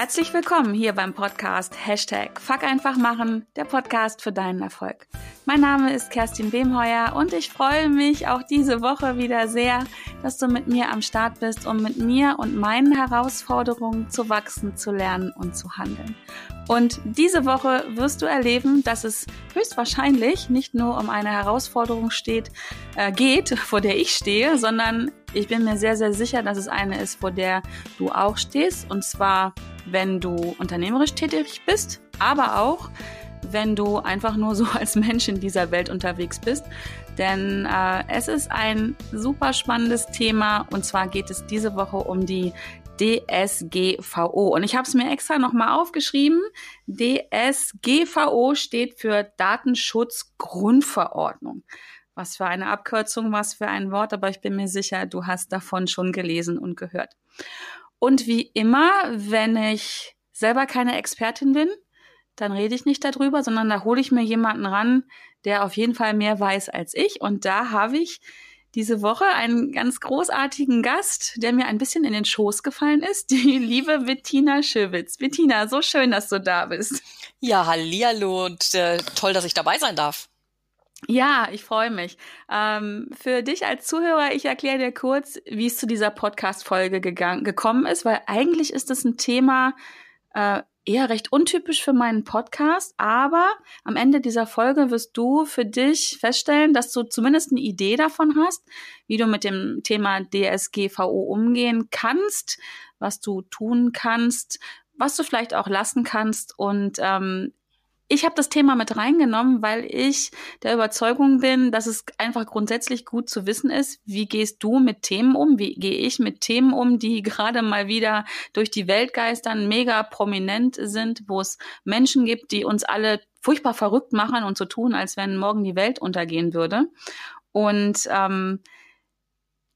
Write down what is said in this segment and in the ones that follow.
Herzlich willkommen hier beim Podcast Hashtag Fuck einfach machen, der Podcast für deinen Erfolg. Mein Name ist Kerstin Wemheuer und ich freue mich auch diese Woche wieder sehr, dass du mit mir am Start bist, um mit mir und meinen Herausforderungen zu wachsen, zu lernen und zu handeln. Und diese Woche wirst du erleben, dass es höchstwahrscheinlich nicht nur um eine Herausforderung steht, äh, geht, vor der ich stehe, sondern ich bin mir sehr, sehr sicher, dass es eine ist, vor der du auch stehst. Und zwar, wenn du unternehmerisch tätig bist, aber auch, wenn du einfach nur so als Mensch in dieser Welt unterwegs bist. Denn äh, es ist ein super spannendes Thema und zwar geht es diese Woche um die DSGVO. Und ich habe es mir extra nochmal aufgeschrieben. DSGVO steht für Datenschutzgrundverordnung. Was für eine Abkürzung, was für ein Wort, aber ich bin mir sicher, du hast davon schon gelesen und gehört. Und wie immer, wenn ich selber keine Expertin bin, dann rede ich nicht darüber, sondern da hole ich mir jemanden ran, der auf jeden Fall mehr weiß als ich. Und da habe ich diese Woche einen ganz großartigen Gast, der mir ein bisschen in den Schoß gefallen ist, die liebe Bettina Schöwitz. Bettina, so schön, dass du da bist. Ja, hallihallo und äh, toll, dass ich dabei sein darf. Ja, ich freue mich. Ähm, für dich als Zuhörer, ich erkläre dir kurz, wie es zu dieser Podcast-Folge gekommen ist, weil eigentlich ist es ein Thema, äh, eher recht untypisch für meinen Podcast, aber am Ende dieser Folge wirst du für dich feststellen, dass du zumindest eine Idee davon hast, wie du mit dem Thema DSGVO umgehen kannst, was du tun kannst, was du vielleicht auch lassen kannst und ähm, ich habe das Thema mit reingenommen, weil ich der Überzeugung bin, dass es einfach grundsätzlich gut zu wissen ist, wie gehst du mit Themen um, wie gehe ich mit Themen um, die gerade mal wieder durch die Welt geistern, mega prominent sind, wo es Menschen gibt, die uns alle furchtbar verrückt machen und so tun, als wenn morgen die Welt untergehen würde. Und ähm,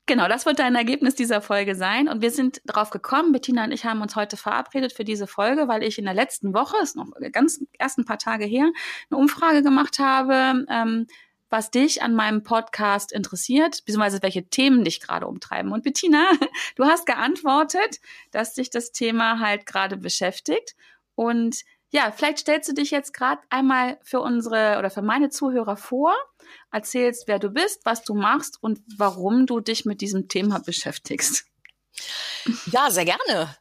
Genau, das wird dein Ergebnis dieser Folge sein. Und wir sind darauf gekommen, Bettina und ich haben uns heute verabredet für diese Folge, weil ich in der letzten Woche, ist noch ganz erst ein paar Tage her, eine Umfrage gemacht habe, ähm, was dich an meinem Podcast interessiert, beziehungsweise welche Themen dich gerade umtreiben. Und Bettina, du hast geantwortet, dass dich das Thema halt gerade beschäftigt. Und ja, vielleicht stellst du dich jetzt gerade einmal für unsere oder für meine Zuhörer vor, erzählst, wer du bist, was du machst und warum du dich mit diesem Thema beschäftigst. Ja, sehr gerne.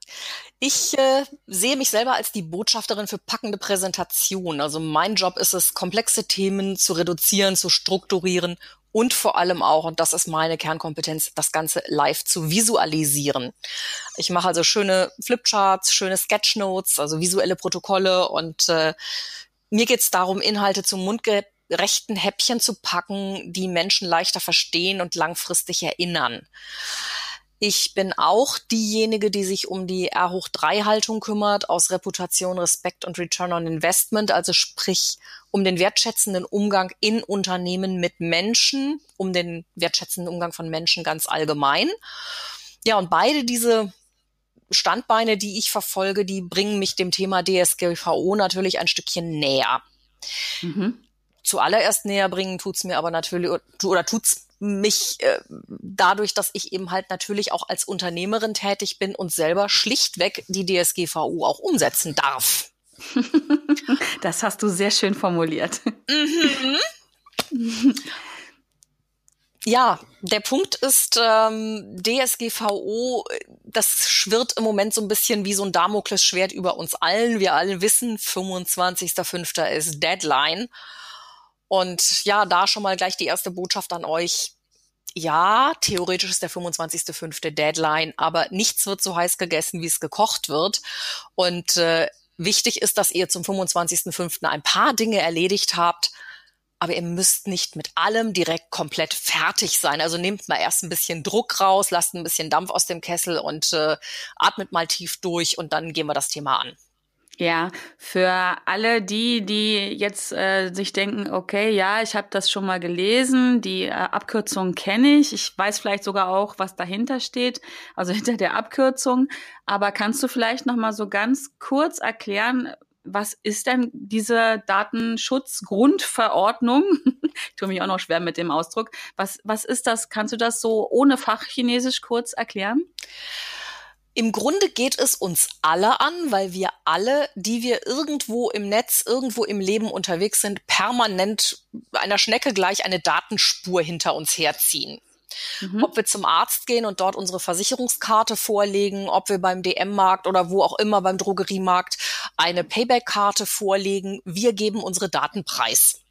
Ich äh, sehe mich selber als die Botschafterin für packende Präsentation. Also mein Job ist es, komplexe Themen zu reduzieren, zu strukturieren und vor allem auch, und das ist meine Kernkompetenz, das Ganze live zu visualisieren. Ich mache also schöne Flipcharts, schöne Sketchnotes, also visuelle Protokolle und äh, mir geht es darum, Inhalte zum mundgerechten Häppchen zu packen, die Menschen leichter verstehen und langfristig erinnern. Ich bin auch diejenige, die sich um die R hoch 3 Haltung kümmert, aus Reputation, Respekt und Return on Investment, also sprich um den wertschätzenden Umgang in Unternehmen mit Menschen, um den wertschätzenden Umgang von Menschen ganz allgemein. Ja, und beide diese Standbeine, die ich verfolge, die bringen mich dem Thema DSGVO natürlich ein Stückchen näher. Mhm. Zuallererst näher bringen tut's mir aber natürlich oder tut's mich äh, dadurch, dass ich eben halt natürlich auch als Unternehmerin tätig bin und selber schlichtweg die DSGVO auch umsetzen darf. Das hast du sehr schön formuliert. Mhm. Ja, der Punkt ist, ähm, DSGVO, das schwirrt im Moment so ein bisschen wie so ein Damoklesschwert über uns allen. Wir alle wissen, 25.05. ist Deadline. Und ja, da schon mal gleich die erste Botschaft an euch. Ja, theoretisch ist der 25.05. Deadline, aber nichts wird so heiß gegessen, wie es gekocht wird. Und äh, wichtig ist, dass ihr zum 25.05. ein paar Dinge erledigt habt, aber ihr müsst nicht mit allem direkt komplett fertig sein. Also nehmt mal erst ein bisschen Druck raus, lasst ein bisschen Dampf aus dem Kessel und äh, atmet mal tief durch und dann gehen wir das Thema an. Ja, für alle die, die jetzt äh, sich denken, okay, ja, ich habe das schon mal gelesen, die äh, Abkürzung kenne ich, ich weiß vielleicht sogar auch, was dahinter steht, also hinter der Abkürzung, aber kannst du vielleicht noch mal so ganz kurz erklären, was ist denn diese Datenschutzgrundverordnung? ich tue mich auch noch schwer mit dem Ausdruck. Was, was ist das? Kannst du das so ohne Fachchinesisch kurz erklären? Im Grunde geht es uns alle an, weil wir alle, die wir irgendwo im Netz, irgendwo im Leben unterwegs sind, permanent einer Schnecke gleich eine Datenspur hinter uns herziehen. Mhm. Ob wir zum Arzt gehen und dort unsere Versicherungskarte vorlegen, ob wir beim DM-Markt oder wo auch immer beim Drogeriemarkt eine Payback-Karte vorlegen, wir geben unsere Daten preis.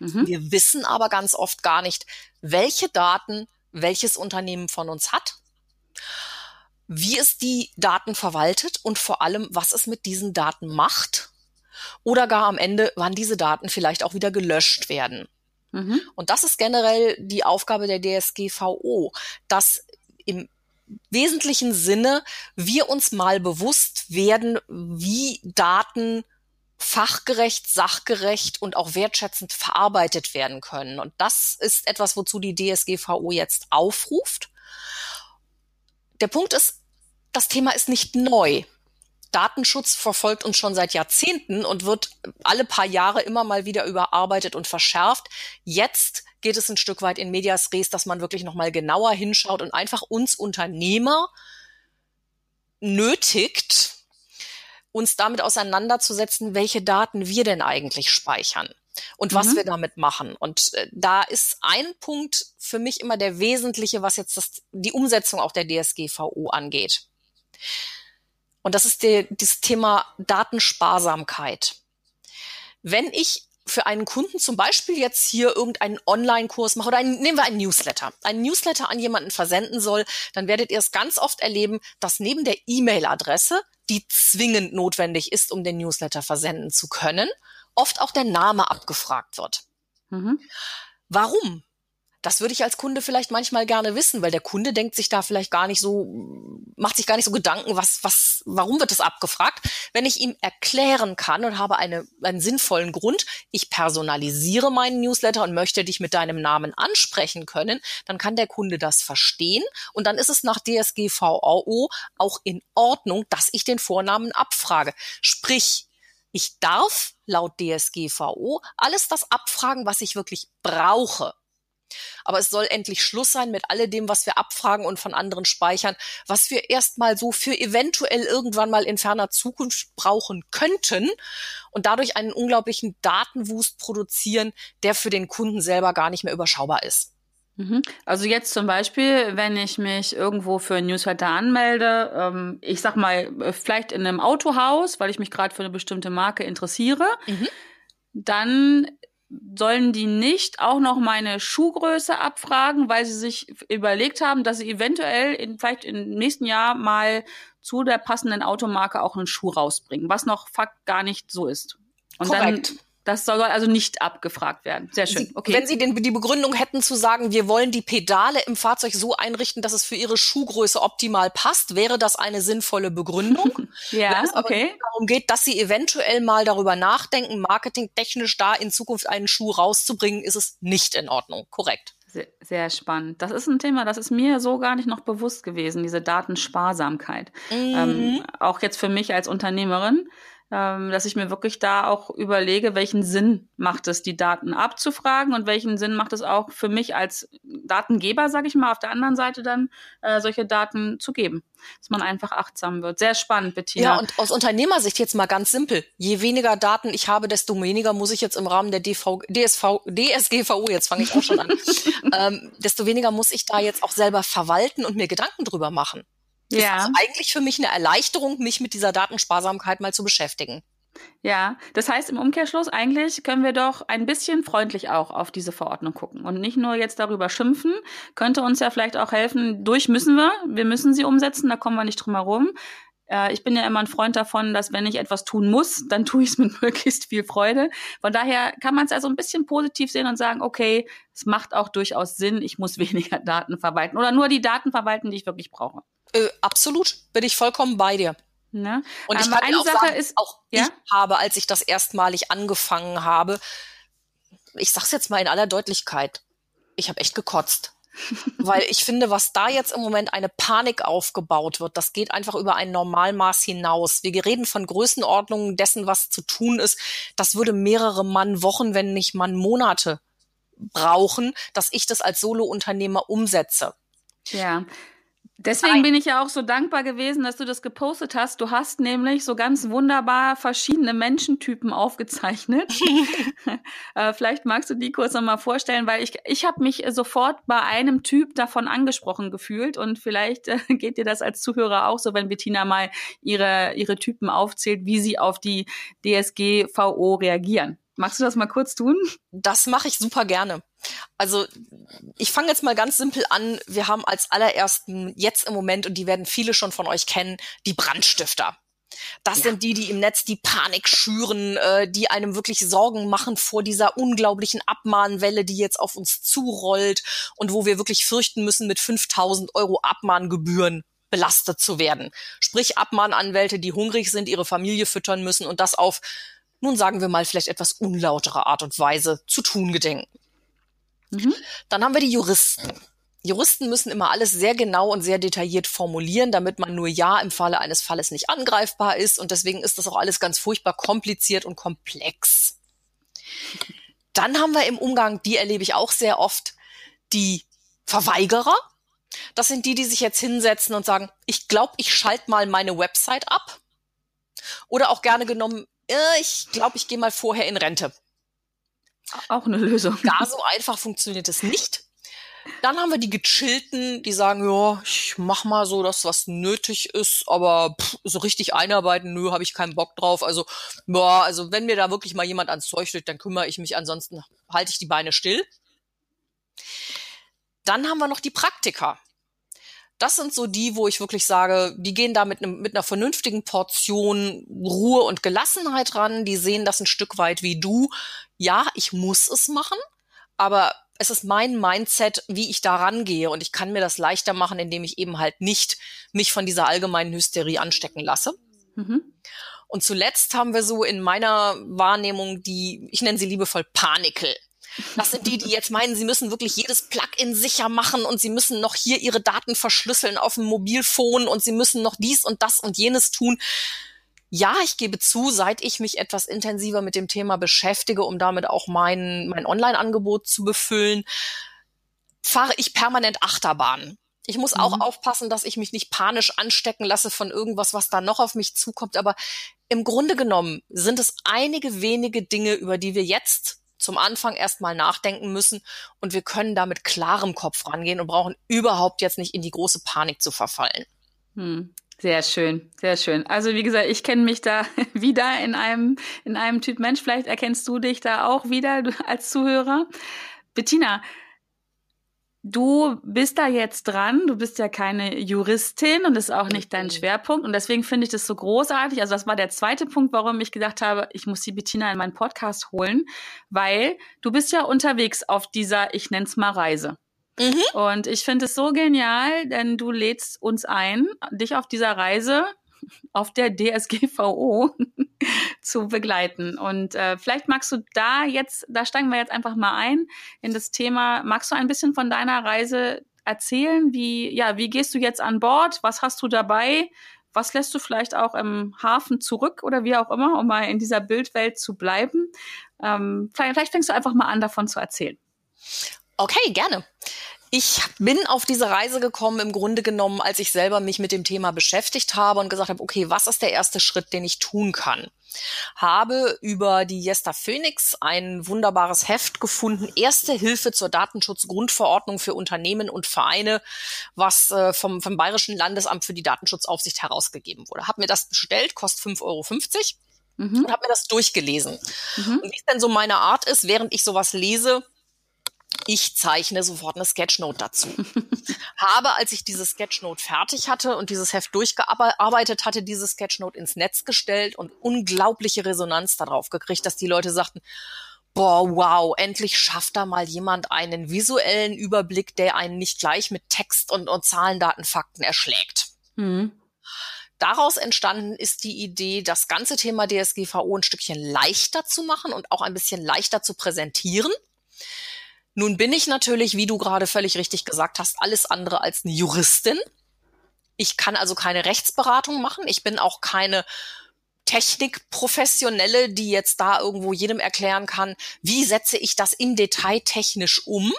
Mhm. Wir wissen aber ganz oft gar nicht, welche Daten welches Unternehmen von uns hat wie es die Daten verwaltet und vor allem, was es mit diesen Daten macht oder gar am Ende, wann diese Daten vielleicht auch wieder gelöscht werden. Mhm. Und das ist generell die Aufgabe der DSGVO, dass im wesentlichen Sinne wir uns mal bewusst werden, wie Daten fachgerecht, sachgerecht und auch wertschätzend verarbeitet werden können. Und das ist etwas, wozu die DSGVO jetzt aufruft der Punkt ist, das Thema ist nicht neu. Datenschutz verfolgt uns schon seit Jahrzehnten und wird alle paar Jahre immer mal wieder überarbeitet und verschärft. Jetzt geht es ein Stück weit in Medias Res, dass man wirklich noch mal genauer hinschaut und einfach uns Unternehmer nötigt, uns damit auseinanderzusetzen, welche Daten wir denn eigentlich speichern und mhm. was wir damit machen. Und äh, da ist ein Punkt für mich immer der wesentliche, was jetzt das, die Umsetzung auch der DSGVO angeht. Und das ist das Thema Datensparsamkeit. Wenn ich für einen Kunden zum Beispiel jetzt hier irgendeinen Online-Kurs mache oder einen, nehmen wir einen Newsletter, einen Newsletter an jemanden versenden soll, dann werdet ihr es ganz oft erleben, dass neben der E-Mail-Adresse, die zwingend notwendig ist, um den Newsletter versenden zu können, oft auch der Name abgefragt wird. Mhm. Warum? Das würde ich als Kunde vielleicht manchmal gerne wissen, weil der Kunde denkt sich da vielleicht gar nicht so, macht sich gar nicht so Gedanken, was, was, warum wird das abgefragt? Wenn ich ihm erklären kann und habe eine, einen sinnvollen Grund, ich personalisiere meinen Newsletter und möchte dich mit deinem Namen ansprechen können, dann kann der Kunde das verstehen und dann ist es nach DSGVO auch in Ordnung, dass ich den Vornamen abfrage. Sprich, ich darf laut DSGVO alles das abfragen, was ich wirklich brauche. Aber es soll endlich Schluss sein mit alledem, was wir abfragen und von anderen speichern, was wir erstmal so für eventuell irgendwann mal in ferner Zukunft brauchen könnten und dadurch einen unglaublichen Datenwust produzieren, der für den Kunden selber gar nicht mehr überschaubar ist. Mhm. Also jetzt zum Beispiel, wenn ich mich irgendwo für ein Newsletter anmelde, ähm, ich sag mal, äh, vielleicht in einem Autohaus, weil ich mich gerade für eine bestimmte Marke interessiere, mhm. dann sollen die nicht auch noch meine Schuhgröße abfragen, weil sie sich überlegt haben, dass sie eventuell in, vielleicht im nächsten Jahr mal zu der passenden Automarke auch einen Schuh rausbringen, was noch Fakt gar nicht so ist. Und Korrekt. dann das soll also nicht abgefragt werden. Sehr schön. Okay. Wenn Sie den, die Begründung hätten zu sagen, wir wollen die Pedale im Fahrzeug so einrichten, dass es für Ihre Schuhgröße optimal passt, wäre das eine sinnvolle Begründung. ja, Wenn es okay. darum geht, dass Sie eventuell mal darüber nachdenken, marketingtechnisch da in Zukunft einen Schuh rauszubringen, ist es nicht in Ordnung. Korrekt. Sehr, sehr spannend. Das ist ein Thema, das ist mir so gar nicht noch bewusst gewesen, diese Datensparsamkeit. Mhm. Ähm, auch jetzt für mich als Unternehmerin dass ich mir wirklich da auch überlege, welchen Sinn macht es, die Daten abzufragen und welchen Sinn macht es auch für mich als Datengeber, sage ich mal, auf der anderen Seite dann äh, solche Daten zu geben. Dass man einfach achtsam wird. Sehr spannend, Bettina. Ja, und aus Unternehmersicht jetzt mal ganz simpel. Je weniger Daten ich habe, desto weniger muss ich jetzt im Rahmen der DV, DSV, DSGVO, jetzt fange ich auch schon an, ähm, desto weniger muss ich da jetzt auch selber verwalten und mir Gedanken drüber machen. Ja. Ist also eigentlich für mich eine Erleichterung, mich mit dieser Datensparsamkeit mal zu beschäftigen. Ja, das heißt im Umkehrschluss, eigentlich können wir doch ein bisschen freundlich auch auf diese Verordnung gucken und nicht nur jetzt darüber schimpfen. Könnte uns ja vielleicht auch helfen, durch müssen wir, wir müssen sie umsetzen, da kommen wir nicht drum herum. Äh, ich bin ja immer ein Freund davon, dass wenn ich etwas tun muss, dann tue ich es mit möglichst viel Freude. Von daher kann man es also ein bisschen positiv sehen und sagen, okay, es macht auch durchaus Sinn, ich muss weniger Daten verwalten oder nur die Daten verwalten, die ich wirklich brauche. Äh, absolut, bin ich vollkommen bei dir. Ne? Und ich Aber kann eine auch Sache sagen, ist, auch ja? ich habe, als ich das erstmalig angefangen habe, ich sag's jetzt mal in aller Deutlichkeit, ich habe echt gekotzt. Weil ich finde, was da jetzt im Moment eine Panik aufgebaut wird, das geht einfach über ein Normalmaß hinaus. Wir reden von Größenordnungen dessen, was zu tun ist. Das würde mehrere Mann Wochen, wenn nicht Mann Monate brauchen, dass ich das als Solo-Unternehmer umsetze. Ja, Deswegen bin ich ja auch so dankbar gewesen, dass du das gepostet hast. Du hast nämlich so ganz wunderbar verschiedene Menschentypen aufgezeichnet. äh, vielleicht magst du die kurz nochmal vorstellen, weil ich, ich habe mich sofort bei einem Typ davon angesprochen gefühlt und vielleicht äh, geht dir das als Zuhörer auch so, wenn Bettina mal ihre, ihre Typen aufzählt, wie sie auf die DSGVO reagieren. Magst du das mal kurz tun? Das mache ich super gerne. Also ich fange jetzt mal ganz simpel an. Wir haben als allerersten jetzt im Moment, und die werden viele schon von euch kennen, die Brandstifter. Das ja. sind die, die im Netz die Panik schüren, äh, die einem wirklich Sorgen machen vor dieser unglaublichen Abmahnwelle, die jetzt auf uns zurollt und wo wir wirklich fürchten müssen, mit 5000 Euro Abmahngebühren belastet zu werden. Sprich Abmahnanwälte, die hungrig sind, ihre Familie füttern müssen und das auf nun sagen wir mal vielleicht etwas unlautere Art und Weise zu tun gedenken. Mhm. Dann haben wir die Juristen. Juristen müssen immer alles sehr genau und sehr detailliert formulieren, damit man nur ja im Falle eines Falles nicht angreifbar ist. Und deswegen ist das auch alles ganz furchtbar kompliziert und komplex. Dann haben wir im Umgang, die erlebe ich auch sehr oft, die Verweigerer. Das sind die, die sich jetzt hinsetzen und sagen, ich glaube, ich schalte mal meine Website ab. Oder auch gerne genommen, äh, ich glaube, ich gehe mal vorher in Rente. Auch eine Lösung. Gar so einfach funktioniert es nicht. Dann haben wir die Gechillten, die sagen, ja, ich mach mal so das, was nötig ist, aber pff, so richtig einarbeiten, nö, habe ich keinen Bock drauf. Also, boah, also wenn mir da wirklich mal jemand ans Zeug steht, dann kümmere ich mich, ansonsten halte ich die Beine still. Dann haben wir noch die Praktiker. Das sind so die, wo ich wirklich sage, die gehen da mit, einem, mit einer vernünftigen Portion Ruhe und Gelassenheit ran. Die sehen das ein Stück weit wie du. Ja, ich muss es machen, aber es ist mein Mindset, wie ich da rangehe und ich kann mir das leichter machen, indem ich eben halt nicht mich von dieser allgemeinen Hysterie anstecken lasse. Mhm. Und zuletzt haben wir so in meiner Wahrnehmung die, ich nenne sie liebevoll Panikel. Das sind die, die jetzt meinen, sie müssen wirklich jedes Plugin sicher machen und sie müssen noch hier ihre Daten verschlüsseln auf dem Mobilfon und sie müssen noch dies und das und jenes tun. Ja, ich gebe zu, seit ich mich etwas intensiver mit dem Thema beschäftige, um damit auch mein, mein Online-Angebot zu befüllen, fahre ich permanent Achterbahn. Ich muss auch mhm. aufpassen, dass ich mich nicht panisch anstecken lasse von irgendwas, was da noch auf mich zukommt. Aber im Grunde genommen sind es einige wenige Dinge, über die wir jetzt zum Anfang erstmal nachdenken müssen und wir können da mit klarem Kopf rangehen und brauchen überhaupt jetzt nicht in die große Panik zu verfallen. Hm. Sehr schön, sehr schön. Also wie gesagt, ich kenne mich da wieder in einem in einem Typ Mensch. Vielleicht erkennst du dich da auch wieder als Zuhörer. Bettina, du bist da jetzt dran, du bist ja keine Juristin und das ist auch nicht dein Schwerpunkt. Und deswegen finde ich das so großartig. Also das war der zweite Punkt, warum ich gedacht habe, ich muss die Bettina in meinen Podcast holen, weil du bist ja unterwegs auf dieser, ich nenne es mal Reise. Mhm. Und ich finde es so genial, denn du lädst uns ein, dich auf dieser Reise auf der DSGVO zu begleiten. Und äh, vielleicht magst du da jetzt, da steigen wir jetzt einfach mal ein in das Thema. Magst du ein bisschen von deiner Reise erzählen? Wie, ja, wie gehst du jetzt an Bord? Was hast du dabei? Was lässt du vielleicht auch im Hafen zurück oder wie auch immer, um mal in dieser Bildwelt zu bleiben? Ähm, vielleicht, vielleicht fängst du einfach mal an, davon zu erzählen. Okay, gerne. Ich bin auf diese Reise gekommen im Grunde genommen, als ich selber mich mit dem Thema beschäftigt habe und gesagt habe, okay, was ist der erste Schritt, den ich tun kann? Habe über die Jesta Phoenix ein wunderbares Heft gefunden, Erste Hilfe zur Datenschutzgrundverordnung für Unternehmen und Vereine, was äh, vom, vom Bayerischen Landesamt für die Datenschutzaufsicht herausgegeben wurde. Hab mir das bestellt, kostet 5,50 Euro. Mhm. Und habe mir das durchgelesen. Mhm. Und wie es denn so meine Art ist, während ich sowas lese, ich zeichne sofort eine Sketchnote dazu. Habe, als ich diese Sketchnote fertig hatte und dieses Heft durchgearbeitet hatte, diese Sketchnote ins Netz gestellt und unglaubliche Resonanz darauf gekriegt, dass die Leute sagten, boah, wow, endlich schafft da mal jemand einen visuellen Überblick, der einen nicht gleich mit Text und, und Zahlen, Daten, Fakten erschlägt. Mhm. Daraus entstanden ist die Idee, das ganze Thema DSGVO ein Stückchen leichter zu machen und auch ein bisschen leichter zu präsentieren. Nun bin ich natürlich, wie du gerade völlig richtig gesagt hast, alles andere als eine Juristin. Ich kann also keine Rechtsberatung machen. Ich bin auch keine Technikprofessionelle, die jetzt da irgendwo jedem erklären kann, wie setze ich das im Detail technisch um.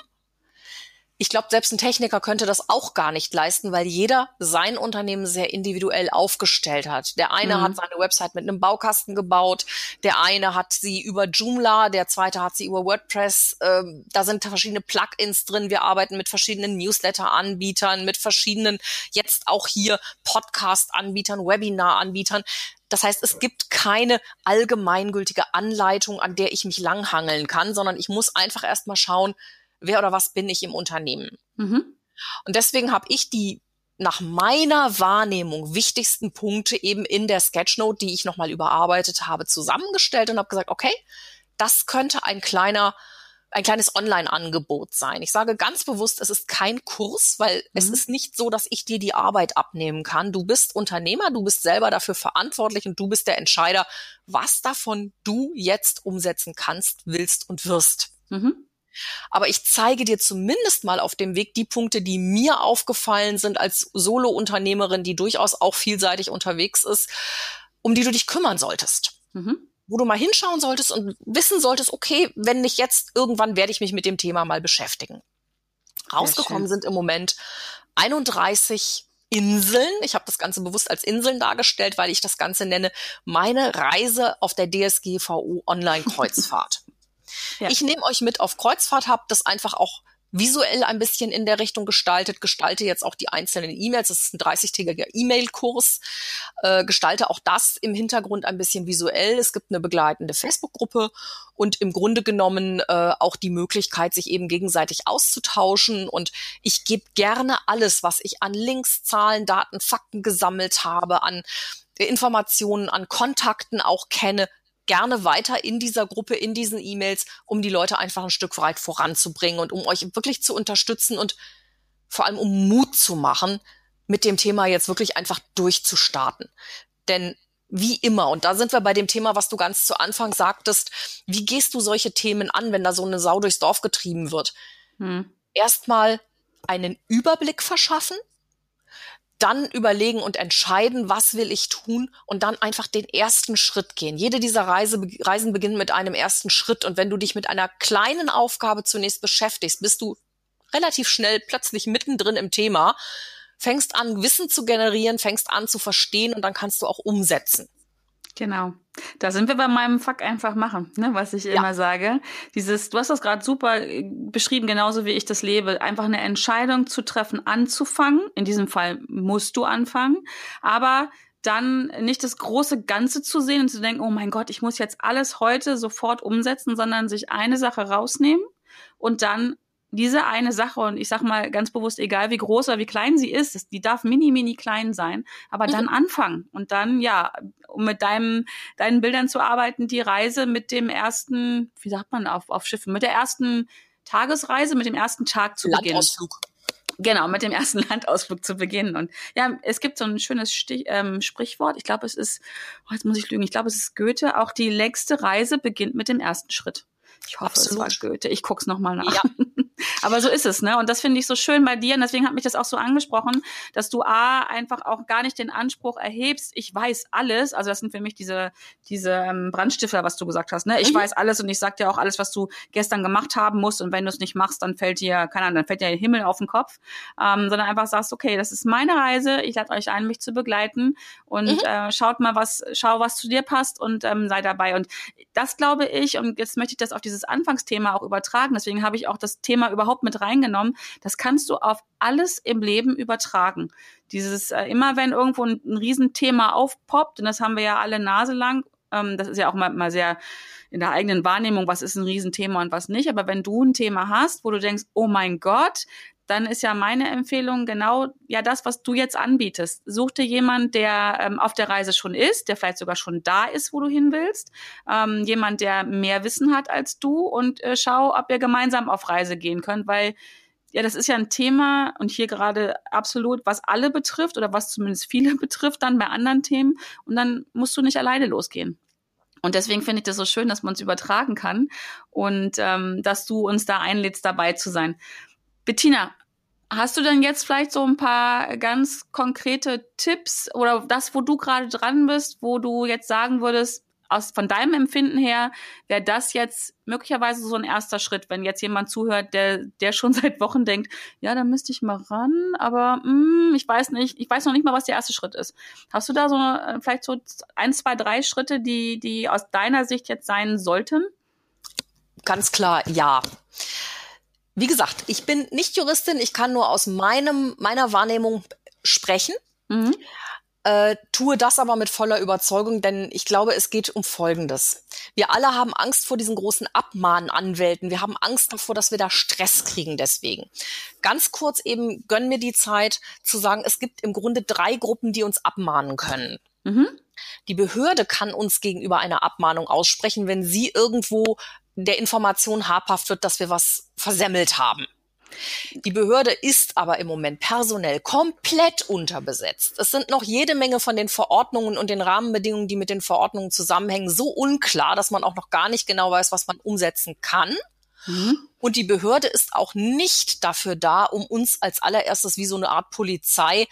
Ich glaube, selbst ein Techniker könnte das auch gar nicht leisten, weil jeder sein Unternehmen sehr individuell aufgestellt hat. Der eine mhm. hat seine Website mit einem Baukasten gebaut, der eine hat sie über Joomla, der zweite hat sie über WordPress. Ähm, da sind verschiedene Plugins drin. Wir arbeiten mit verschiedenen Newsletter-Anbietern, mit verschiedenen, jetzt auch hier Podcast-Anbietern, Webinar-Anbietern. Das heißt, es gibt keine allgemeingültige Anleitung, an der ich mich langhangeln kann, sondern ich muss einfach erstmal schauen, wer oder was bin ich im Unternehmen. Mhm. Und deswegen habe ich die nach meiner Wahrnehmung wichtigsten Punkte eben in der Sketchnote, die ich nochmal überarbeitet habe, zusammengestellt und habe gesagt, okay, das könnte ein kleiner ein kleines Online-Angebot sein. Ich sage ganz bewusst, es ist kein Kurs, weil mhm. es ist nicht so, dass ich dir die Arbeit abnehmen kann. Du bist Unternehmer, du bist selber dafür verantwortlich und du bist der Entscheider, was davon du jetzt umsetzen kannst, willst und wirst. Mhm. Aber ich zeige dir zumindest mal auf dem Weg die Punkte, die mir aufgefallen sind als Solo-Unternehmerin, die durchaus auch vielseitig unterwegs ist, um die du dich kümmern solltest. Mhm. Wo du mal hinschauen solltest und wissen solltest, okay, wenn nicht jetzt, irgendwann werde ich mich mit dem Thema mal beschäftigen. Rausgekommen sind im Moment 31 Inseln. Ich habe das Ganze bewusst als Inseln dargestellt, weil ich das Ganze nenne meine Reise auf der DSGVO Online-Kreuzfahrt. Ja. Ich nehme euch mit auf Kreuzfahrt, habe das einfach auch visuell ein bisschen in der Richtung gestaltet, gestalte jetzt auch die einzelnen E-Mails. Das ist ein 30-tägiger E-Mail-Kurs. Äh, gestalte auch das im Hintergrund ein bisschen visuell. Es gibt eine begleitende Facebook-Gruppe und im Grunde genommen äh, auch die Möglichkeit, sich eben gegenseitig auszutauschen. Und ich gebe gerne alles, was ich an Links, Zahlen, Daten, Fakten gesammelt habe, an Informationen, an Kontakten auch kenne, gerne weiter in dieser Gruppe, in diesen E-Mails, um die Leute einfach ein Stück weit voranzubringen und um euch wirklich zu unterstützen und vor allem um Mut zu machen, mit dem Thema jetzt wirklich einfach durchzustarten. Denn wie immer, und da sind wir bei dem Thema, was du ganz zu Anfang sagtest, wie gehst du solche Themen an, wenn da so eine Sau durchs Dorf getrieben wird? Hm. Erstmal einen Überblick verschaffen, dann überlegen und entscheiden, was will ich tun und dann einfach den ersten Schritt gehen. Jede dieser Reise, Reisen beginnt mit einem ersten Schritt und wenn du dich mit einer kleinen Aufgabe zunächst beschäftigst, bist du relativ schnell plötzlich mittendrin im Thema, fängst an, Wissen zu generieren, fängst an zu verstehen und dann kannst du auch umsetzen. Genau. Da sind wir bei meinem Fuck einfach machen, ne, was ich ja. immer sage. Dieses, du hast das gerade super äh, beschrieben, genauso wie ich das lebe. Einfach eine Entscheidung zu treffen, anzufangen. In diesem Fall musst du anfangen. Aber dann nicht das große Ganze zu sehen und zu denken, oh mein Gott, ich muss jetzt alles heute sofort umsetzen, sondern sich eine Sache rausnehmen und dann diese eine Sache, und ich sag mal ganz bewusst, egal wie groß oder wie klein sie ist, die darf mini, mini klein sein, aber mhm. dann anfangen und dann, ja, um mit deinem, deinen Bildern zu arbeiten, die Reise mit dem ersten, wie sagt man auf, auf Schiffen, mit der ersten Tagesreise, mit dem ersten Tag zu Landausflug. beginnen. Genau, mit dem ersten Landausflug zu beginnen. Und ja, es gibt so ein schönes Stich, ähm, Sprichwort. Ich glaube, es ist, oh, jetzt muss ich lügen, ich glaube, es ist Goethe. Auch die längste Reise beginnt mit dem ersten Schritt. Ich hoffe, Absolut. es war Goethe. Ich guck's noch mal nach. Ja. Aber so ist es, ne? Und das finde ich so schön bei dir. Und deswegen hat mich das auch so angesprochen, dass du A, einfach auch gar nicht den Anspruch erhebst, ich weiß alles. Also das sind für mich diese, diese ähm, Brandstifter, was du gesagt hast, ne? Ich mhm. weiß alles und ich sag dir auch alles, was du gestern gemacht haben musst. Und wenn du es nicht machst, dann fällt dir, keine Ahnung, dann fällt dir der Himmel auf den Kopf. Ähm, sondern einfach sagst, okay, das ist meine Reise. Ich lade euch ein, mich zu begleiten. Und mhm. äh, schaut mal, was, schau, was zu dir passt und ähm, sei dabei. Und das glaube ich, und jetzt möchte ich das auf dieses Anfangsthema auch übertragen. Deswegen habe ich auch das Thema überhaupt mit reingenommen. Das kannst du auf alles im Leben übertragen. Dieses, äh, immer wenn irgendwo ein, ein Riesenthema aufpoppt, und das haben wir ja alle naselang, ähm, das ist ja auch mal, mal sehr in der eigenen Wahrnehmung, was ist ein Riesenthema und was nicht. Aber wenn du ein Thema hast, wo du denkst, oh mein Gott, dann ist ja meine Empfehlung genau ja das, was du jetzt anbietest. Such dir jemand, der ähm, auf der Reise schon ist, der vielleicht sogar schon da ist, wo du hin willst, ähm, jemand, der mehr Wissen hat als du und äh, schau, ob ihr gemeinsam auf Reise gehen könnt, weil ja, das ist ja ein Thema und hier gerade absolut, was alle betrifft oder was zumindest viele betrifft, dann bei anderen Themen und dann musst du nicht alleine losgehen. Und deswegen finde ich das so schön, dass man es übertragen kann und ähm, dass du uns da einlädst, dabei zu sein. Bettina, hast du denn jetzt vielleicht so ein paar ganz konkrete Tipps oder das, wo du gerade dran bist, wo du jetzt sagen würdest, aus, von deinem Empfinden her, wäre das jetzt möglicherweise so ein erster Schritt, wenn jetzt jemand zuhört, der, der schon seit Wochen denkt, ja, da müsste ich mal ran, aber mh, hm, ich weiß nicht, ich weiß noch nicht mal, was der erste Schritt ist. Hast du da so äh, vielleicht so ein, zwei, drei Schritte, die, die aus deiner Sicht jetzt sein sollten? Ganz klar, ja. Wie gesagt, ich bin nicht Juristin, ich kann nur aus meinem, meiner Wahrnehmung sprechen. Mhm. Äh, tue das aber mit voller Überzeugung, denn ich glaube, es geht um Folgendes. Wir alle haben Angst vor diesen großen Abmahnanwälten. Wir haben Angst davor, dass wir da Stress kriegen deswegen. Ganz kurz eben gönnen mir die Zeit zu sagen, es gibt im Grunde drei Gruppen, die uns abmahnen können. Mhm. Die Behörde kann uns gegenüber einer Abmahnung aussprechen, wenn sie irgendwo der Information habhaft wird, dass wir was versemmelt haben. Die Behörde ist aber im Moment personell komplett unterbesetzt. Es sind noch jede Menge von den Verordnungen und den Rahmenbedingungen, die mit den Verordnungen zusammenhängen, so unklar, dass man auch noch gar nicht genau weiß, was man umsetzen kann. Mhm. Und die Behörde ist auch nicht dafür da, um uns als allererstes wie so eine Art Polizei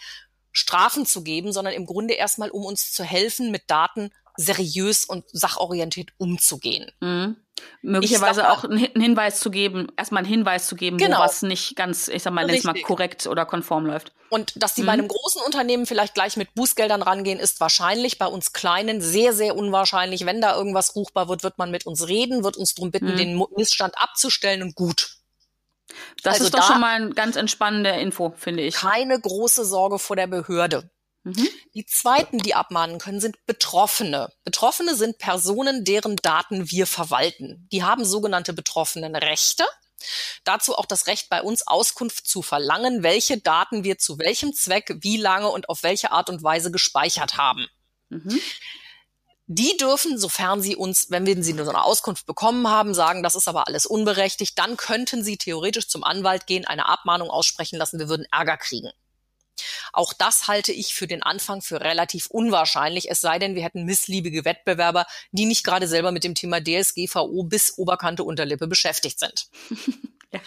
Strafen zu geben, sondern im Grunde erstmal, um uns zu helfen, mit Daten seriös und sachorientiert umzugehen. Mhm. Möglicherweise mal, auch einen Hinweis zu geben, erstmal einen Hinweis zu geben, genau. wo was nicht ganz, ich sag mal, mal korrekt oder konform läuft. Und dass die mhm. bei einem großen Unternehmen vielleicht gleich mit Bußgeldern rangehen, ist wahrscheinlich bei uns Kleinen sehr, sehr unwahrscheinlich. Wenn da irgendwas ruchbar wird, wird man mit uns reden, wird uns darum bitten, mhm. den Missstand abzustellen und gut. Das also ist doch da schon mal eine ganz entspannende Info, finde ich. Keine große Sorge vor der Behörde. Mhm. Die zweiten, die abmahnen können, sind Betroffene. Betroffene sind Personen, deren Daten wir verwalten. Die haben sogenannte Betroffenenrechte. Dazu auch das Recht bei uns Auskunft zu verlangen, welche Daten wir zu welchem Zweck, wie lange und auf welche Art und Weise gespeichert haben. Mhm. Die dürfen, sofern sie uns, wenn wir sie so eine Auskunft bekommen haben, sagen, das ist aber alles unberechtigt, dann könnten sie theoretisch zum Anwalt gehen, eine Abmahnung aussprechen lassen, wir würden Ärger kriegen. Auch das halte ich für den Anfang für relativ unwahrscheinlich, es sei denn, wir hätten missliebige Wettbewerber, die nicht gerade selber mit dem Thema DSGVO bis Oberkante Unterlippe beschäftigt sind. ja.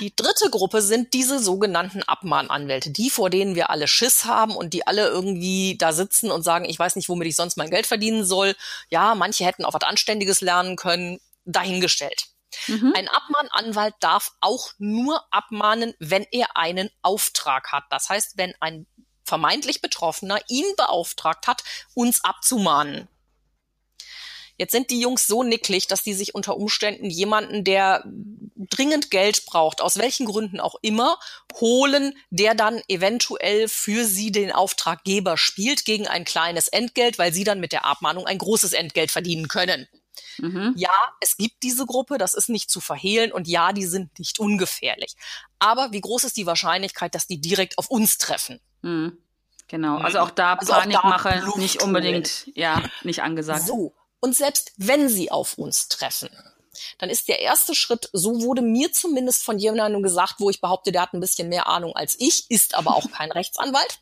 Die dritte Gruppe sind diese sogenannten Abmahnanwälte, die vor denen wir alle Schiss haben und die alle irgendwie da sitzen und sagen, ich weiß nicht, womit ich sonst mein Geld verdienen soll. Ja, manche hätten auch was Anständiges lernen können, dahingestellt. Mhm. Ein Abmahnanwalt darf auch nur abmahnen, wenn er einen Auftrag hat. Das heißt, wenn ein vermeintlich Betroffener ihn beauftragt hat, uns abzumahnen. Jetzt sind die Jungs so nicklig, dass die sich unter Umständen jemanden, der dringend Geld braucht, aus welchen Gründen auch immer, holen, der dann eventuell für sie den Auftraggeber spielt gegen ein kleines Entgelt, weil sie dann mit der Abmahnung ein großes Entgelt verdienen können. Mhm. Ja, es gibt diese Gruppe, das ist nicht zu verhehlen und ja, die sind nicht ungefährlich. Aber wie groß ist die Wahrscheinlichkeit, dass die direkt auf uns treffen? Mhm. Genau, also auch da also Panikmache nicht unbedingt, ja, nicht angesagt. So, und selbst wenn sie auf uns treffen, dann ist der erste Schritt, so wurde mir zumindest von jemandem gesagt, wo ich behaupte, der hat ein bisschen mehr Ahnung als ich, ist aber auch kein Rechtsanwalt.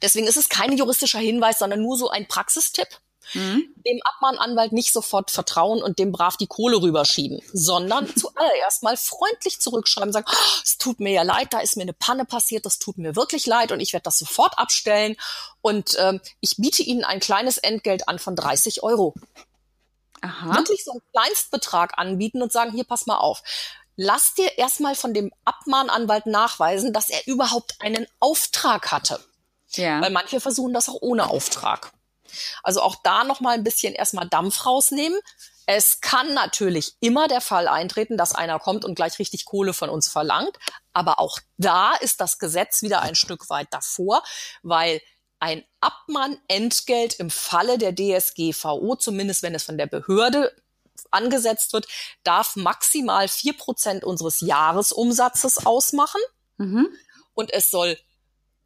Deswegen ist es kein juristischer Hinweis, sondern nur so ein Praxistipp mhm. dem Abmahnanwalt nicht sofort vertrauen und dem brav die Kohle rüberschieben, sondern zuallererst mal freundlich zurückschreiben, sagen, oh, es tut mir ja leid, da ist mir eine Panne passiert, das tut mir wirklich leid und ich werde das sofort abstellen und ähm, ich biete Ihnen ein kleines Entgelt an von 30 Euro. Aha. Wirklich so einen Kleinstbetrag anbieten und sagen, hier, pass mal auf lass dir erstmal von dem Abmahnanwalt nachweisen, dass er überhaupt einen Auftrag hatte. Ja. Weil manche versuchen das auch ohne Auftrag. Also auch da noch mal ein bisschen erstmal Dampf rausnehmen. Es kann natürlich immer der Fall eintreten, dass einer kommt und gleich richtig Kohle von uns verlangt. Aber auch da ist das Gesetz wieder ein Stück weit davor, weil ein Abmahnentgelt im Falle der DSGVO, zumindest wenn es von der Behörde angesetzt wird, darf maximal vier Prozent unseres Jahresumsatzes ausmachen. Mhm. Und es soll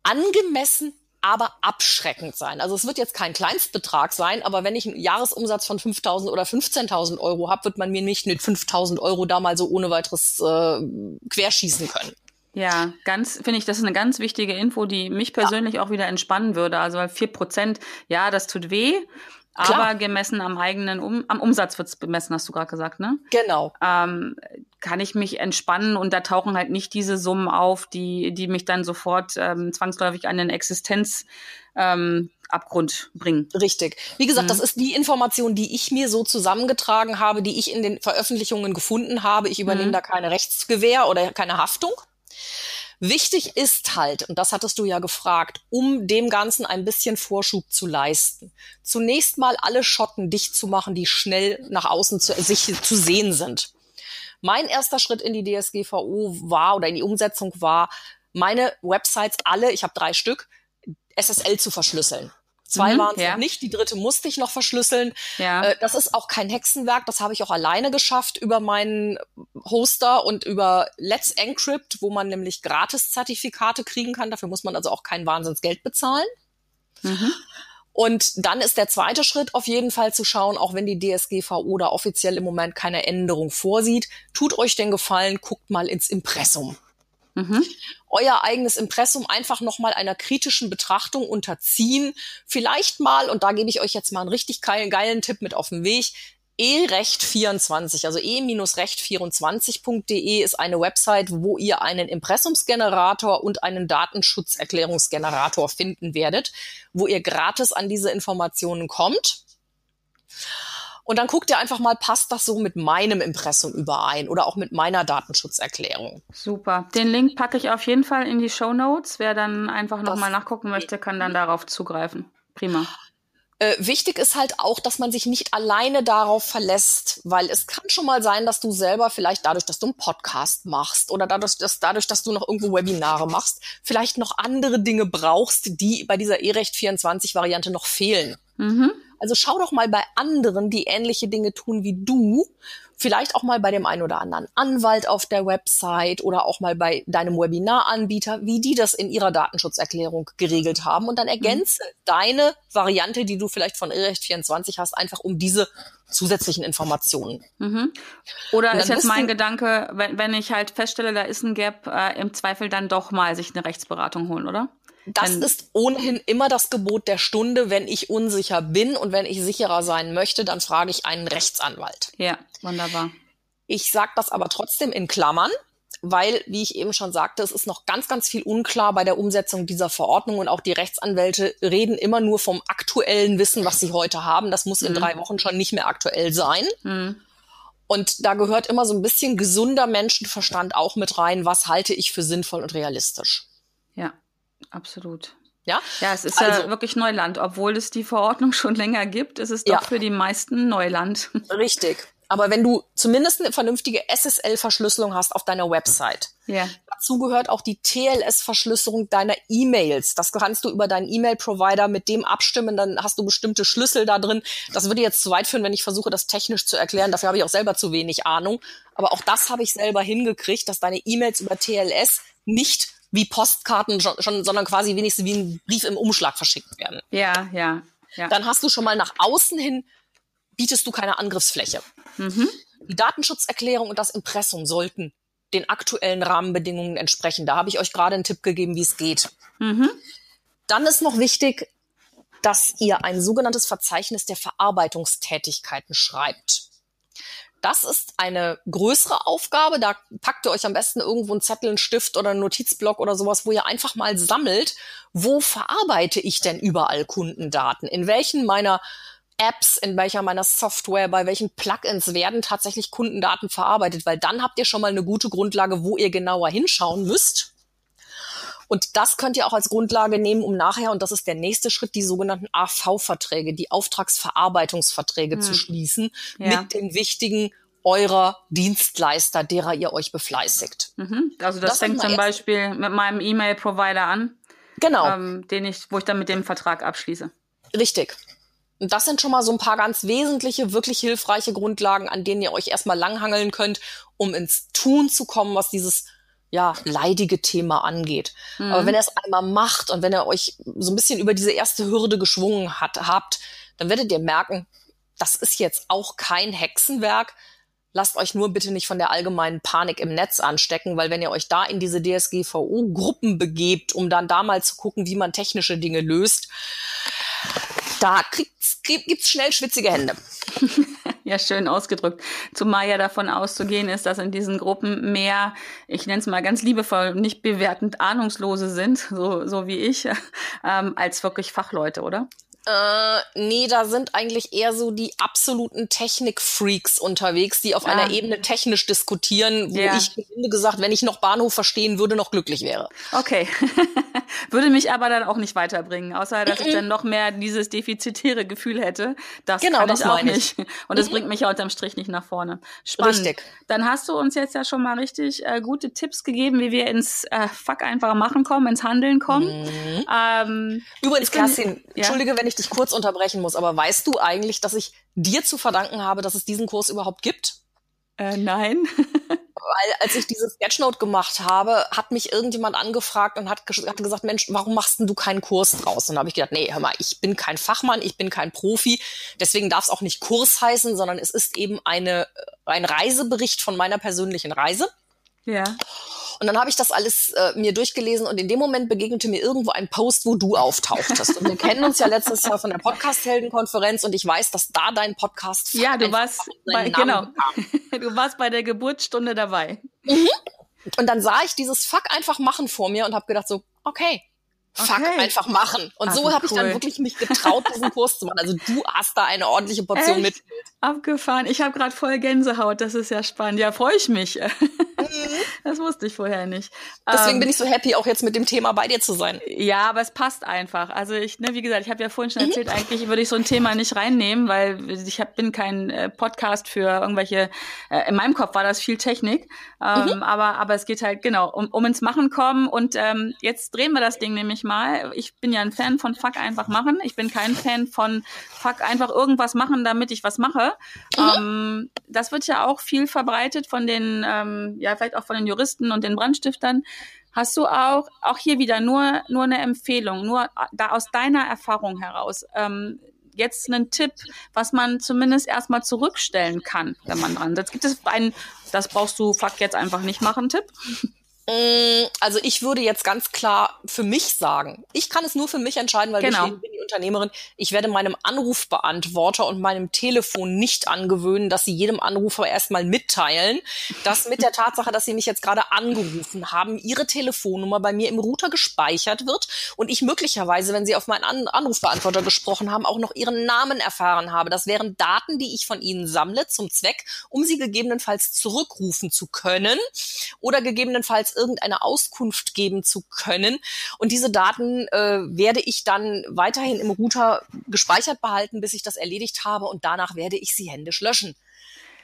angemessen aber abschreckend sein. Also es wird jetzt kein Kleinstbetrag sein, aber wenn ich einen Jahresumsatz von 5.000 oder 15.000 Euro habe, wird man mir nicht mit 5.000 Euro da mal so ohne weiteres äh, querschießen können. Ja, ganz, finde ich, das ist eine ganz wichtige Info, die mich persönlich ja. auch wieder entspannen würde. Also vier Prozent, ja, das tut weh. Klar. Aber gemessen am eigenen um am Umsatz wird's bemessen, hast du gerade gesagt, ne? Genau. Ähm, kann ich mich entspannen und da tauchen halt nicht diese Summen auf, die, die mich dann sofort ähm, zwangsläufig an den Existenz ähm, Abgrund bringen. Richtig. Wie gesagt, mhm. das ist die Information, die ich mir so zusammengetragen habe, die ich in den Veröffentlichungen gefunden habe. Ich übernehme mhm. da keine Rechtsgewähr oder keine Haftung. Wichtig ist halt, und das hattest du ja gefragt, um dem Ganzen ein bisschen Vorschub zu leisten. Zunächst mal alle Schotten dicht zu machen, die schnell nach außen zu, sich zu sehen sind. Mein erster Schritt in die DSGVO war oder in die Umsetzung war, meine Websites alle, ich habe drei Stück, SSL zu verschlüsseln. Zwei mhm, waren es ja. nicht, die dritte musste ich noch verschlüsseln. Ja. Äh, das ist auch kein Hexenwerk, das habe ich auch alleine geschafft über meinen Hoster und über Let's Encrypt, wo man nämlich Gratis-Zertifikate kriegen kann. Dafür muss man also auch kein Wahnsinnsgeld bezahlen. Mhm. Und dann ist der zweite Schritt auf jeden Fall zu schauen, auch wenn die DSGVO da offiziell im Moment keine Änderung vorsieht, tut euch den Gefallen, guckt mal ins Impressum. Mhm. Euer eigenes Impressum einfach nochmal einer kritischen Betrachtung unterziehen. Vielleicht mal, und da gebe ich euch jetzt mal einen richtig geilen, geilen Tipp mit auf den Weg, e-recht24, also e-recht24.de ist eine Website, wo ihr einen Impressumsgenerator und einen Datenschutzerklärungsgenerator finden werdet, wo ihr gratis an diese Informationen kommt. Und dann guckt ihr einfach mal, passt das so mit meinem Impressum überein oder auch mit meiner Datenschutzerklärung. Super. Den Link packe ich auf jeden Fall in die Show Notes. Wer dann einfach nochmal nachgucken möchte, kann dann darauf zugreifen. Prima. Äh, wichtig ist halt auch, dass man sich nicht alleine darauf verlässt, weil es kann schon mal sein, dass du selber vielleicht dadurch, dass du einen Podcast machst oder dadurch, dass, dadurch, dass du noch irgendwo Webinare machst, vielleicht noch andere Dinge brauchst, die bei dieser E-Recht 24 Variante noch fehlen. Mhm. Also schau doch mal bei anderen, die ähnliche Dinge tun wie du, vielleicht auch mal bei dem einen oder anderen Anwalt auf der Website oder auch mal bei deinem Webinaranbieter, wie die das in ihrer Datenschutzerklärung geregelt haben und dann mhm. ergänze mhm. deine Variante, die du vielleicht von Irrecht 24 hast, einfach um diese zusätzlichen Informationen. Mhm. Oder ist jetzt mein Gedanke, wenn, wenn ich halt feststelle, da ist ein Gap, äh, im Zweifel dann doch mal sich eine Rechtsberatung holen, oder? Das wenn, ist ohnehin immer das Gebot der Stunde. Wenn ich unsicher bin und wenn ich sicherer sein möchte, dann frage ich einen Rechtsanwalt. Ja, wunderbar. Ich sage das aber trotzdem in Klammern, weil, wie ich eben schon sagte, es ist noch ganz, ganz viel unklar bei der Umsetzung dieser Verordnung und auch die Rechtsanwälte reden immer nur vom aktuellen Wissen, was sie heute haben. Das muss in mhm. drei Wochen schon nicht mehr aktuell sein. Mhm. Und da gehört immer so ein bisschen gesunder Menschenverstand auch mit rein. Was halte ich für sinnvoll und realistisch? Absolut. Ja, ja es ist also, ja wirklich Neuland. Obwohl es die Verordnung schon länger gibt, ist es doch ja. für die meisten Neuland. Richtig. Aber wenn du zumindest eine vernünftige SSL-Verschlüsselung hast auf deiner Website, ja. dazu gehört auch die TLS-Verschlüsselung deiner E-Mails. Das kannst du über deinen E-Mail-Provider mit dem abstimmen, dann hast du bestimmte Schlüssel da drin. Das würde jetzt zu weit führen, wenn ich versuche, das technisch zu erklären. Dafür habe ich auch selber zu wenig Ahnung. Aber auch das habe ich selber hingekriegt, dass deine E-Mails über TLS nicht wie Postkarten schon, schon, sondern quasi wenigstens wie ein Brief im Umschlag verschickt werden. Ja, ja, ja. Dann hast du schon mal nach außen hin, bietest du keine Angriffsfläche. Mhm. Die Datenschutzerklärung und das Impressum sollten den aktuellen Rahmenbedingungen entsprechen. Da habe ich euch gerade einen Tipp gegeben, wie es geht. Mhm. Dann ist noch wichtig, dass ihr ein sogenanntes Verzeichnis der Verarbeitungstätigkeiten schreibt. Das ist eine größere Aufgabe. Da packt ihr euch am besten irgendwo einen Zettel, einen Stift oder einen Notizblock oder sowas, wo ihr einfach mal sammelt, wo verarbeite ich denn überall Kundendaten? In welchen meiner Apps, in welcher meiner Software, bei welchen Plugins werden tatsächlich Kundendaten verarbeitet? Weil dann habt ihr schon mal eine gute Grundlage, wo ihr genauer hinschauen müsst. Und das könnt ihr auch als Grundlage nehmen, um nachher, und das ist der nächste Schritt, die sogenannten AV-Verträge, die Auftragsverarbeitungsverträge hm. zu schließen ja. mit den wichtigen eurer Dienstleister, derer ihr euch befleißigt. Mhm. Also das, das fängt zum Beispiel mit meinem E-Mail-Provider an. Genau. Ähm, den ich, wo ich dann mit dem Vertrag abschließe. Richtig. Und das sind schon mal so ein paar ganz wesentliche, wirklich hilfreiche Grundlagen, an denen ihr euch erstmal langhangeln könnt, um ins Tun zu kommen, was dieses ja, leidige Thema angeht. Mhm. Aber wenn er es einmal macht und wenn er euch so ein bisschen über diese erste Hürde geschwungen hat, habt, dann werdet ihr merken, das ist jetzt auch kein Hexenwerk. Lasst euch nur bitte nicht von der allgemeinen Panik im Netz anstecken, weil wenn ihr euch da in diese DSGVO-Gruppen begebt, um dann da mal zu gucken, wie man technische Dinge löst, da gibt's, gibt's schnell schwitzige Hände. Ja, schön ausgedrückt. Zumal ja davon auszugehen ist, dass in diesen Gruppen mehr, ich nenne es mal ganz liebevoll, nicht bewertend Ahnungslose sind, so, so wie ich, ähm, als wirklich Fachleute, oder? Äh, nee, da sind eigentlich eher so die absoluten Technik-Freaks unterwegs, die auf ah. einer Ebene technisch diskutieren, wo ja. ich finde gesagt, wenn ich noch Bahnhof verstehen würde, noch glücklich wäre. Okay. würde mich aber dann auch nicht weiterbringen, außer dass ich dann noch mehr dieses defizitäre Gefühl hätte. Das genau, kann das ich auch nicht. Und das bringt mich ja unterm Strich nicht nach vorne. Spannend. Richtig. Dann hast du uns jetzt ja schon mal richtig äh, gute Tipps gegeben, wie wir ins äh, Fuck einfach machen kommen, ins Handeln kommen. Mhm. Ähm, Übrigens, Kerstin, ja? entschuldige, wenn ich dich kurz unterbrechen muss, aber weißt du eigentlich, dass ich dir zu verdanken habe, dass es diesen Kurs überhaupt gibt? Äh, nein. Weil als ich diese Sketchnote gemacht habe, hat mich irgendjemand angefragt und hat, hat gesagt, Mensch, warum machst denn du keinen Kurs draus? Und da habe ich gedacht, nee, hör mal, ich bin kein Fachmann, ich bin kein Profi, deswegen darf es auch nicht Kurs heißen, sondern es ist eben eine, ein Reisebericht von meiner persönlichen Reise. Ja. Und dann habe ich das alles äh, mir durchgelesen und in dem Moment begegnete mir irgendwo ein Post, wo du auftauchtest. Und wir kennen uns ja letztes Jahr von der Podcast-Heldenkonferenz und ich weiß, dass da dein Podcast Ja, du warst bei, genau. Du warst bei der Geburtsstunde dabei. Mhm. Und dann sah ich dieses Fuck einfach machen vor mir und habe gedacht so, okay, Fuck, okay. einfach machen. Und also so habe cool. ich dann wirklich mich getraut, diesen Kurs zu machen. Also du hast da eine ordentliche Portion Echt? mit. Abgefahren. Ich habe gerade voll Gänsehaut. Das ist ja spannend. Ja, freue ich mich. Mhm. Das wusste ich vorher nicht. Deswegen ähm, bin ich so happy, auch jetzt mit dem Thema bei dir zu sein. Ja, aber es passt einfach. Also ich, ne, wie gesagt, ich habe ja vorhin schon mhm. erzählt, mhm. eigentlich würde ich so ein Thema nicht reinnehmen, weil ich hab, bin kein äh, Podcast für irgendwelche, äh, in meinem Kopf war das viel Technik. Ähm, mhm. aber, aber es geht halt, genau, um, um ins Machen kommen. Und ähm, jetzt drehen wir das Ding nämlich mal. Ich bin ja ein Fan von Fuck einfach machen. Ich bin kein Fan von Fuck einfach irgendwas machen, damit ich was mache. Mhm. Ähm, das wird ja auch viel verbreitet von den, ähm, ja, vielleicht auch von den Juristen und den Brandstiftern. Hast du auch, auch hier wieder nur, nur eine Empfehlung, nur da aus deiner Erfahrung heraus, ähm, jetzt einen Tipp, was man zumindest erstmal zurückstellen kann, wenn man dran sitzt? Gibt es einen, das brauchst du fuck jetzt einfach nicht machen, Tipp? Mm, also ich würde jetzt ganz klar für mich sagen, ich kann es nur für mich entscheiden, weil genau. ich bin die Unternehmerin. Ich werde meinem Anrufbeantworter und meinem Telefon nicht angewöhnen, dass sie jedem Anrufer erstmal mitteilen, dass mit der Tatsache, dass sie mich jetzt gerade angerufen haben, ihre Telefonnummer bei mir im Router gespeichert wird und ich möglicherweise, wenn sie auf meinen An Anrufbeantworter gesprochen haben, auch noch ihren Namen erfahren habe. Das wären Daten, die ich von ihnen sammle zum Zweck, um sie gegebenenfalls zurückrufen zu können oder gegebenenfalls irgendeine Auskunft geben zu können. Und diese Daten äh, werde ich dann weiterhin im Router gespeichert behalten, bis ich das erledigt habe und danach werde ich sie händisch löschen.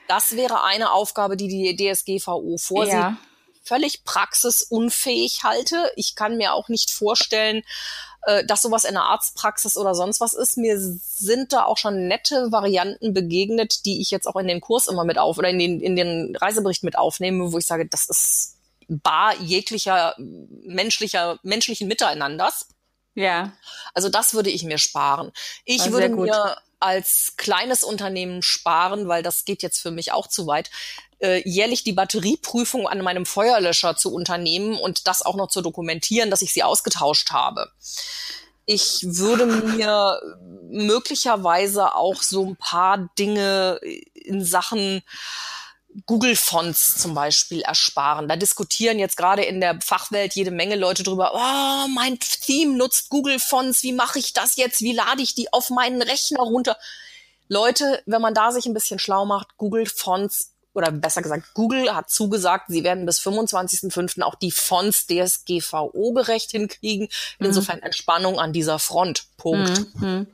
Das wäre eine Aufgabe, die die DSGVO vorsieht. Ja völlig praxisunfähig halte. Ich kann mir auch nicht vorstellen, äh, dass sowas in der Arztpraxis oder sonst was ist. Mir sind da auch schon nette Varianten begegnet, die ich jetzt auch in den Kurs immer mit auf oder in den, in den Reisebericht mit aufnehme, wo ich sage, das ist bar jeglicher menschlicher, menschlichen Miteinanders. Ja. Also das würde ich mir sparen. Ich War würde mir als kleines Unternehmen sparen, weil das geht jetzt für mich auch zu weit, äh, jährlich die Batterieprüfung an meinem Feuerlöscher zu unternehmen und das auch noch zu dokumentieren, dass ich sie ausgetauscht habe. Ich würde mir möglicherweise auch so ein paar Dinge in Sachen Google-Fonts zum Beispiel ersparen. Da diskutieren jetzt gerade in der Fachwelt jede Menge Leute drüber, oh, mein Theme nutzt Google-Fonts, wie mache ich das jetzt, wie lade ich die auf meinen Rechner runter? Leute, wenn man da sich ein bisschen schlau macht, Google-Fonts oder besser gesagt, Google hat zugesagt, sie werden bis 25.05. auch die Fonts DSGVO-gerecht hinkriegen. Mhm. Insofern Entspannung an dieser Front. Punkt. Mhm.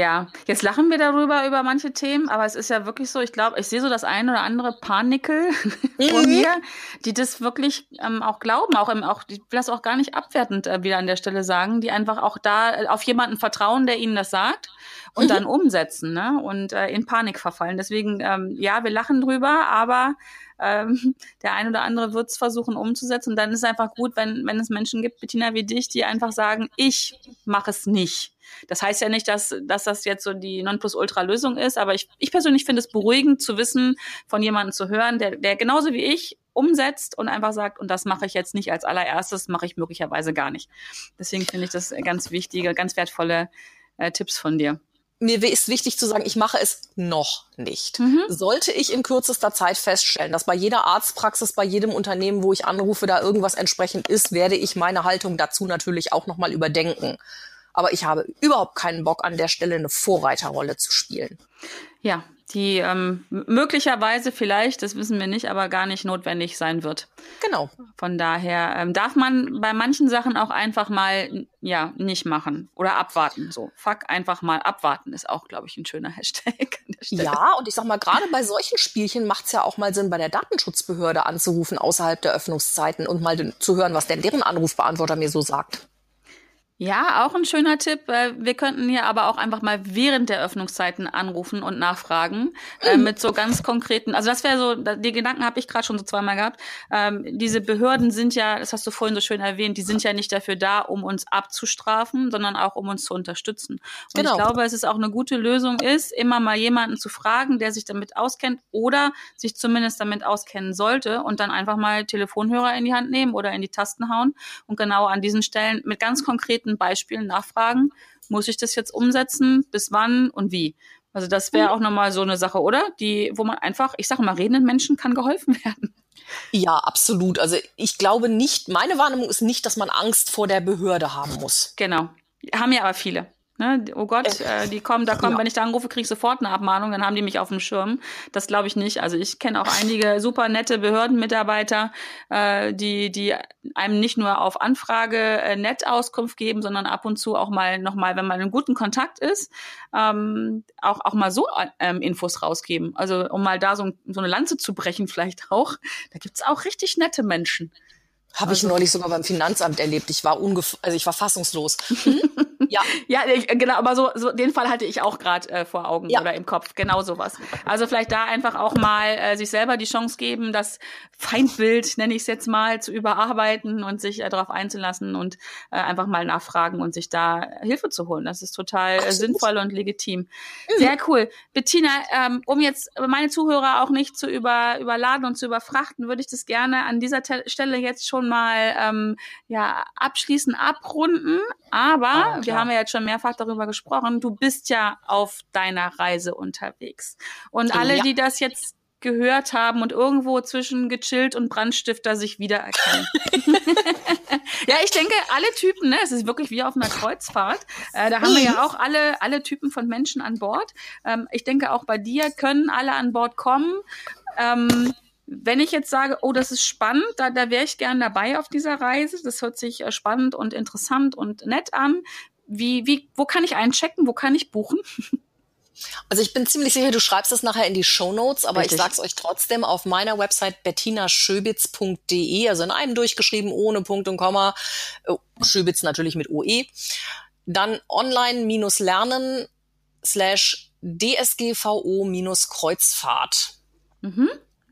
Ja, jetzt lachen wir darüber, über manche Themen, aber es ist ja wirklich so, ich glaube, ich sehe so das ein oder andere Panikel von mhm. mir, die das wirklich ähm, auch glauben, auch, im, auch, ich will das auch gar nicht abwertend äh, wieder an der Stelle sagen, die einfach auch da äh, auf jemanden vertrauen, der ihnen das sagt und mhm. dann umsetzen ne? und äh, in Panik verfallen. Deswegen, ähm, ja, wir lachen drüber, aber ähm, der ein oder andere wird es versuchen umzusetzen. Und dann ist es einfach gut, wenn, wenn es Menschen gibt, Bettina wie dich, die einfach sagen, ich mache es nicht. Das heißt ja nicht, dass, dass das jetzt so die Nonplusultra-Lösung ist, aber ich, ich persönlich finde es beruhigend zu wissen, von jemandem zu hören, der, der genauso wie ich umsetzt und einfach sagt, und das mache ich jetzt nicht als allererstes, mache ich möglicherweise gar nicht. Deswegen finde ich das ganz wichtige, ganz wertvolle äh, Tipps von dir. Mir ist wichtig zu sagen, ich mache es noch nicht. Mhm. Sollte ich in kürzester Zeit feststellen, dass bei jeder Arztpraxis, bei jedem Unternehmen, wo ich anrufe, da irgendwas entsprechend ist, werde ich meine Haltung dazu natürlich auch nochmal überdenken. Aber ich habe überhaupt keinen Bock, an der Stelle eine Vorreiterrolle zu spielen. Ja, die ähm, möglicherweise vielleicht, das wissen wir nicht, aber gar nicht notwendig sein wird. Genau. Von daher ähm, darf man bei manchen Sachen auch einfach mal ja nicht machen oder abwarten. So, fuck einfach mal abwarten ist auch, glaube ich, ein schöner Hashtag. Ja, und ich sag mal, gerade bei solchen Spielchen macht es ja auch mal Sinn, bei der Datenschutzbehörde anzurufen außerhalb der Öffnungszeiten und mal zu hören, was denn deren Anrufbeantworter mir so sagt. Ja, auch ein schöner Tipp. Äh, wir könnten hier aber auch einfach mal während der Öffnungszeiten anrufen und nachfragen äh, mhm. mit so ganz konkreten. Also das wäre so, die Gedanken habe ich gerade schon so zweimal gehabt. Ähm, diese Behörden sind ja, das hast du vorhin so schön erwähnt, die sind ja nicht dafür da, um uns abzustrafen, sondern auch um uns zu unterstützen. Und genau. ich glaube, es ist auch eine gute Lösung ist, immer mal jemanden zu fragen, der sich damit auskennt oder sich zumindest damit auskennen sollte und dann einfach mal Telefonhörer in die Hand nehmen oder in die Tasten hauen und genau an diesen Stellen mit ganz konkreten konkreten Beispielen nachfragen, muss ich das jetzt umsetzen, bis wann und wie. Also das wäre mhm. auch nochmal so eine Sache, oder? Die, wo man einfach, ich sage mal, redenden Menschen kann geholfen werden. Ja, absolut. Also ich glaube nicht, meine Wahrnehmung ist nicht, dass man Angst vor der Behörde haben muss. Genau. Haben ja aber viele. Ne? Oh Gott, äh, die kommen, da kommen, ja. wenn ich da anrufe, kriege ich sofort eine Abmahnung, dann haben die mich auf dem Schirm. Das glaube ich nicht. Also ich kenne auch einige super nette Behördenmitarbeiter, äh, die, die einem nicht nur auf Anfrage äh, nett Auskunft geben, sondern ab und zu auch mal nochmal, wenn man in guten Kontakt ist, ähm, auch, auch mal so ähm, Infos rausgeben. Also um mal da so, so eine Lanze zu brechen, vielleicht auch. Da gibt's auch richtig nette Menschen. Habe also, ich neulich sogar beim Finanzamt erlebt. Ich war ungef also ich war fassungslos. ja, ja, genau, aber so, so den Fall hatte ich auch gerade äh, vor Augen ja. oder im Kopf, genau sowas. Also vielleicht da einfach auch mal äh, sich selber die Chance geben, das Feindbild, nenne ich es jetzt mal, zu überarbeiten und sich äh, darauf einzulassen und äh, einfach mal nachfragen und sich da Hilfe zu holen. Das ist total äh, sinnvoll und legitim. Mhm. Sehr cool. Bettina, ähm, um jetzt meine Zuhörer auch nicht zu über, überladen und zu überfrachten, würde ich das gerne an dieser Te Stelle jetzt schon mal ähm, ja abschließen, abrunden. Aber ah, wir haben ja jetzt schon mehrfach darüber gesprochen, du bist ja auf deiner Reise unterwegs. Und alle, ja. die das jetzt gehört haben und irgendwo zwischen gechillt und Brandstifter sich wiedererkennen. ja, ich denke, alle Typen, ne, es ist wirklich wie auf einer Kreuzfahrt. Äh, da haben wir ja auch alle, alle Typen von Menschen an Bord. Ähm, ich denke, auch bei dir können alle an Bord kommen. Ähm, wenn ich jetzt sage, oh, das ist spannend, da, da wäre ich gern dabei auf dieser Reise. Das hört sich äh, spannend und interessant und nett an. Wie, wie, wo kann ich einchecken? Wo kann ich buchen? Also ich bin ziemlich sicher, du schreibst es nachher in die Show Notes, aber Richtig. ich sag's euch trotzdem auf meiner Website bettinaschöbitz.de, also in einem durchgeschrieben, ohne Punkt und Komma, oh, Schöbitz natürlich mit OE. Dann online-lernen slash DSGVO-Kreuzfahrt. Mhm.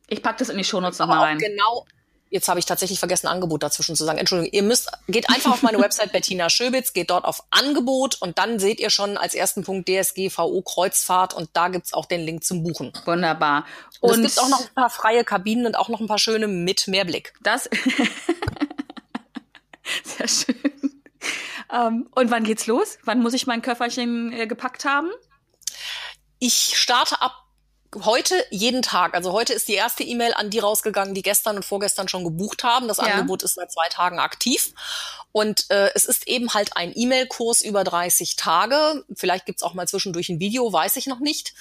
Ich packe das in die Shownotes nochmal rein. Genau. Jetzt habe ich tatsächlich vergessen, Angebot dazwischen zu sagen. Entschuldigung, ihr müsst, geht einfach auf meine Website Bettina Schöbitz, geht dort auf Angebot und dann seht ihr schon als ersten Punkt DSGVO Kreuzfahrt und da gibt's auch den Link zum Buchen. Wunderbar. Und, und es gibt auch noch ein paar freie Kabinen und auch noch ein paar schöne mit Mehrblick. Das sehr schön. Um, und wann geht's los? Wann muss ich mein Köfferchen äh, gepackt haben? Ich starte ab heute jeden Tag. Also heute ist die erste E-Mail an die rausgegangen, die gestern und vorgestern schon gebucht haben. Das ja. Angebot ist seit zwei Tagen aktiv. Und äh, es ist eben halt ein E-Mail-Kurs über 30 Tage. Vielleicht gibt's auch mal zwischendurch ein Video, weiß ich noch nicht.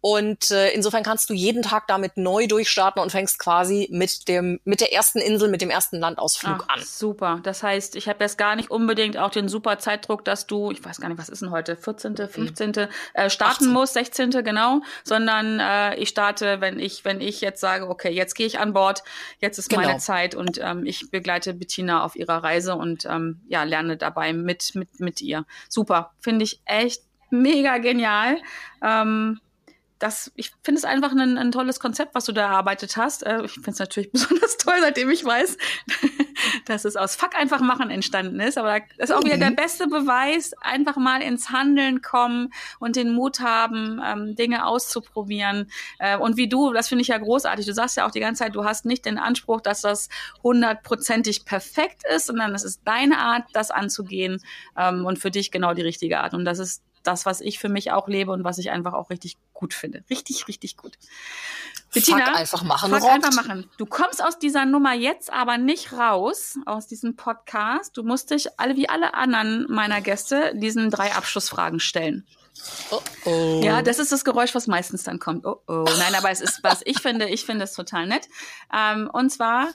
Und äh, insofern kannst du jeden Tag damit neu durchstarten und fängst quasi mit dem mit der ersten Insel, mit dem ersten Landausflug Ach, an. Super. Das heißt, ich habe jetzt gar nicht unbedingt auch den super Zeitdruck, dass du, ich weiß gar nicht, was ist denn heute, 14., 15. Mhm. Äh, starten 18. musst, 16. genau, sondern äh, ich starte, wenn ich wenn ich jetzt sage, okay, jetzt gehe ich an Bord, jetzt ist genau. meine Zeit und ähm, ich begleite Bettina auf ihrer Reise und ähm, ja lerne dabei mit mit mit ihr. Super, finde ich echt mega genial. Ähm, das, ich finde es einfach ein, ein, tolles Konzept, was du da erarbeitet hast. Äh, ich finde es natürlich besonders toll, seitdem ich weiß, dass es aus Fuck einfach machen entstanden ist. Aber das ist auch wieder der mhm. beste Beweis, einfach mal ins Handeln kommen und den Mut haben, ähm, Dinge auszuprobieren. Äh, und wie du, das finde ich ja großartig. Du sagst ja auch die ganze Zeit, du hast nicht den Anspruch, dass das hundertprozentig perfekt ist, sondern es ist deine Art, das anzugehen ähm, und für dich genau die richtige Art. Und das ist das, was ich für mich auch lebe und was ich einfach auch richtig gut finde. Richtig, richtig gut. Bettina, fuck einfach machen. Fuck einfach machen. Du kommst aus dieser Nummer jetzt aber nicht raus, aus diesem Podcast. Du musst dich alle wie alle anderen meiner Gäste diesen drei Abschlussfragen stellen. Oh oh. Ja, das ist das Geräusch, was meistens dann kommt. Oh oh. Nein, aber es ist, was ich finde, ich finde es total nett. Ähm, und zwar,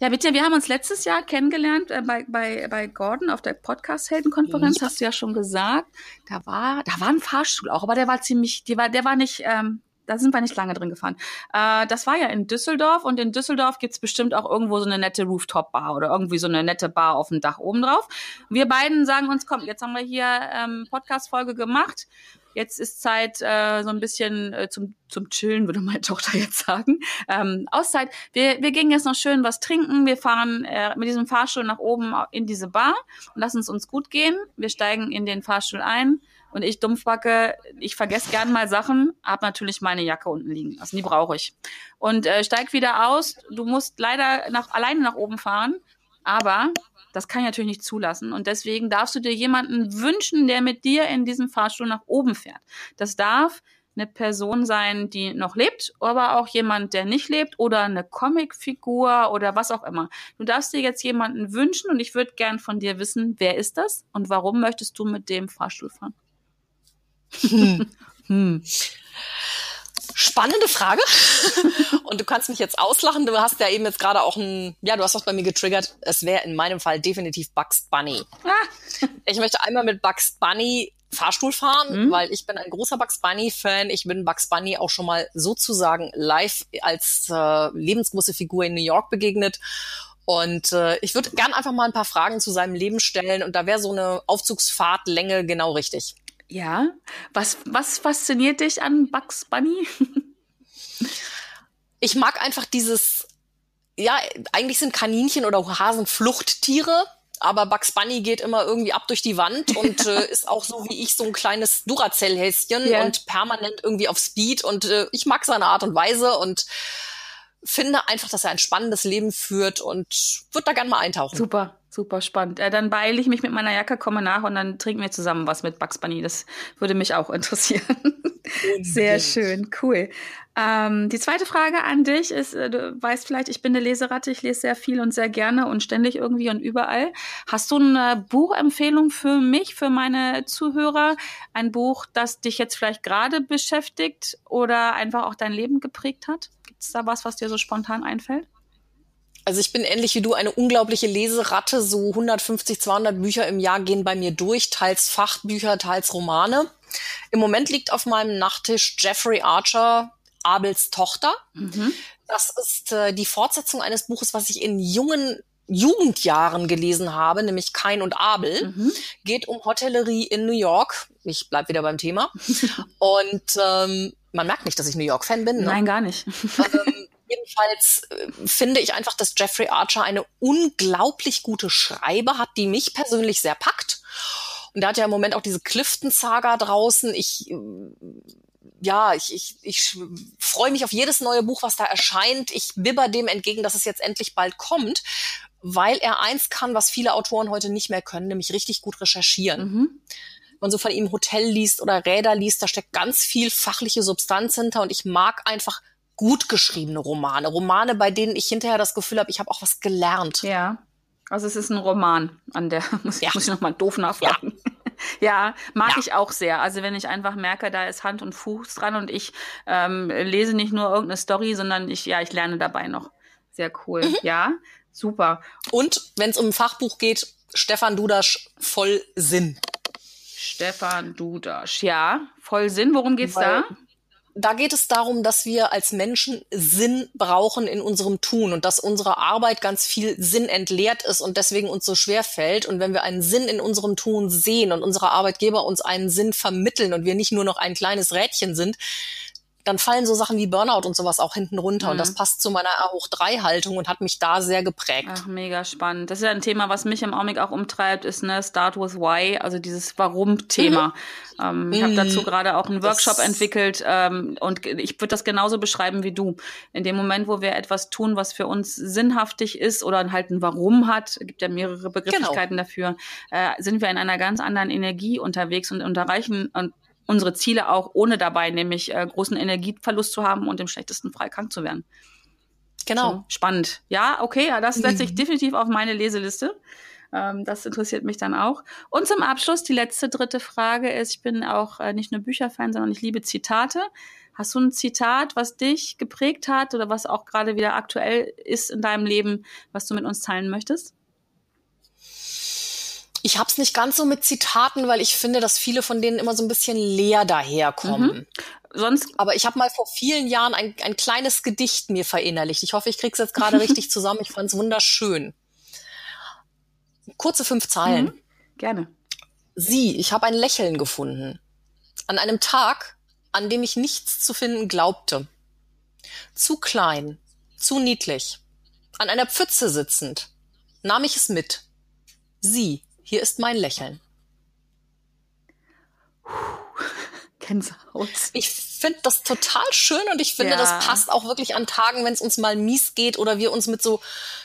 ja, bitte, wir haben uns letztes Jahr kennengelernt äh, bei, bei, bei Gordon auf der Podcast-Heldenkonferenz, ja. hast du ja schon gesagt. Da war, da war ein Fahrstuhl auch, aber der war ziemlich, die war, der war nicht, ähm, da sind wir nicht lange drin gefahren. Äh, das war ja in Düsseldorf und in Düsseldorf gibt's bestimmt auch irgendwo so eine nette Rooftop-Bar oder irgendwie so eine nette Bar auf dem Dach oben drauf. Wir beiden sagen uns, komm, jetzt haben wir hier ähm, Podcast-Folge gemacht. Jetzt ist Zeit äh, so ein bisschen äh, zum, zum Chillen, würde meine Tochter jetzt sagen. Ähm, Auszeit. Wir, wir gehen jetzt noch schön was trinken. Wir fahren äh, mit diesem Fahrstuhl nach oben in diese Bar und lassen es uns gut gehen. Wir steigen in den Fahrstuhl ein und ich Dumpfbacke, ich vergesse gern mal Sachen, hab natürlich meine Jacke unten liegen lassen. Die brauche ich. Und äh, steig wieder aus. Du musst leider nach, alleine nach oben fahren. Aber das kann ich natürlich nicht zulassen. Und deswegen darfst du dir jemanden wünschen, der mit dir in diesem Fahrstuhl nach oben fährt. Das darf eine Person sein, die noch lebt, aber auch jemand, der nicht lebt oder eine Comicfigur oder was auch immer. Du darfst dir jetzt jemanden wünschen und ich würde gern von dir wissen, wer ist das und warum möchtest du mit dem Fahrstuhl fahren? Hm. hm. Spannende Frage. Und du kannst mich jetzt auslachen. Du hast ja eben jetzt gerade auch ein, ja, du hast was bei mir getriggert. Es wäre in meinem Fall definitiv Bugs Bunny. Ah. Ich möchte einmal mit Bugs Bunny Fahrstuhl fahren, mhm. weil ich bin ein großer Bugs Bunny Fan. Ich bin Bugs Bunny auch schon mal sozusagen live als äh, lebensgroße Figur in New York begegnet. Und äh, ich würde gern einfach mal ein paar Fragen zu seinem Leben stellen und da wäre so eine Aufzugsfahrtlänge genau richtig. Ja. Was, was fasziniert dich an Bugs Bunny? ich mag einfach dieses, ja, eigentlich sind Kaninchen oder Hasen Fluchttiere, aber Bugs Bunny geht immer irgendwie ab durch die Wand und äh, ist auch so wie ich so ein kleines Duracell-Häschen yeah. und permanent irgendwie auf Speed und äh, ich mag seine Art und Weise und finde einfach, dass er ein spannendes Leben führt und würde da gerne mal eintauchen. Super. Super spannend. Äh, dann beeile ich mich mit meiner Jacke, komme nach und dann trinken wir zusammen was mit Bugs Bunny. Das würde mich auch interessieren. Sehr schön, cool. Ähm, die zweite Frage an dich ist, äh, du weißt vielleicht, ich bin eine Leseratte, ich lese sehr viel und sehr gerne und ständig irgendwie und überall. Hast du eine Buchempfehlung für mich, für meine Zuhörer? Ein Buch, das dich jetzt vielleicht gerade beschäftigt oder einfach auch dein Leben geprägt hat? Gibt es da was, was dir so spontan einfällt? Also ich bin ähnlich wie du eine unglaubliche Leseratte. So 150, 200 Bücher im Jahr gehen bei mir durch, teils Fachbücher, teils Romane. Im Moment liegt auf meinem Nachttisch Jeffrey Archer, Abels Tochter. Mhm. Das ist äh, die Fortsetzung eines Buches, was ich in jungen Jugendjahren gelesen habe, nämlich Kain und Abel. Mhm. Geht um Hotellerie in New York. Ich bleib wieder beim Thema. und ähm, man merkt nicht, dass ich New York-Fan bin. Ne? Nein, gar nicht. ähm, Jedenfalls äh, finde ich einfach, dass Jeffrey Archer eine unglaublich gute Schreibe hat, die mich persönlich sehr packt. Und er hat ja im Moment auch diese Clifton-Saga draußen. Ich, äh, ja, ich, ich, ich freue mich auf jedes neue Buch, was da erscheint. Ich bibber dem entgegen, dass es jetzt endlich bald kommt, weil er eins kann, was viele Autoren heute nicht mehr können, nämlich richtig gut recherchieren. Mhm man so von ihm Hotel liest oder Räder liest, da steckt ganz viel fachliche Substanz hinter und ich mag einfach gut geschriebene Romane. Romane, bei denen ich hinterher das Gefühl habe, ich habe auch was gelernt. Ja. Also es ist ein Roman, an der muss, ja. muss ich nochmal doof nachfragen. Ja. Ja, mag ja. ich auch sehr. Also wenn ich einfach merke, da ist Hand und Fuß dran und ich ähm, lese nicht nur irgendeine Story, sondern ich, ja, ich lerne dabei noch. Sehr cool. Mhm. Ja, super. Und wenn es um ein Fachbuch geht, Stefan Dudasch, voll Sinn. Stefan Dudasch, ja, voll Sinn. Worum geht's Weil, da? Da geht es darum, dass wir als Menschen Sinn brauchen in unserem Tun und dass unsere Arbeit ganz viel Sinn entleert ist und deswegen uns so schwer fällt. Und wenn wir einen Sinn in unserem Tun sehen und unsere Arbeitgeber uns einen Sinn vermitteln und wir nicht nur noch ein kleines Rädchen sind, dann fallen so Sachen wie Burnout und sowas auch hinten runter. Mhm. Und das mhm. passt zu meiner A hoch 3 Haltung und hat mich da sehr geprägt. Ach, mega spannend. Das ist ja ein Thema, was mich im Augenblick auch umtreibt, ist ne Start with Why, also dieses Warum-Thema. Mhm. Ähm, ich habe dazu mhm. gerade auch einen Workshop das entwickelt ähm, und ich würde das genauso beschreiben wie du. In dem Moment, wo wir etwas tun, was für uns sinnhaftig ist oder halt ein Warum hat, gibt ja mehrere Begrifflichkeiten genau. dafür, äh, sind wir in einer ganz anderen Energie unterwegs und, und erreichen und unsere Ziele auch, ohne dabei nämlich äh, großen Energieverlust zu haben und im schlechtesten Fall krank zu werden. Genau. So, spannend. Ja, okay, ja, das setze ich mhm. definitiv auf meine Leseliste. Ähm, das interessiert mich dann auch. Und zum Abschluss, die letzte dritte Frage ist, ich bin auch äh, nicht nur Bücherfan, sondern ich liebe Zitate. Hast du ein Zitat, was dich geprägt hat oder was auch gerade wieder aktuell ist in deinem Leben, was du mit uns teilen möchtest? Ich habe es nicht ganz so mit Zitaten, weil ich finde, dass viele von denen immer so ein bisschen leer daherkommen. Mhm. Sonst Aber ich habe mal vor vielen Jahren ein, ein kleines Gedicht mir verinnerlicht. Ich hoffe, ich krieg's jetzt gerade richtig zusammen. Ich fand's wunderschön. Kurze fünf Zeilen. Mhm. Gerne. Sie, ich habe ein Lächeln gefunden. An einem Tag, an dem ich nichts zu finden glaubte. Zu klein, zu niedlich. An einer Pfütze sitzend, nahm ich es mit. Sie, hier ist mein Lächeln. Gänsehaut. Ich finde das total schön und ich finde, ja. das passt auch wirklich an Tagen, wenn es uns mal mies geht oder wir uns mit so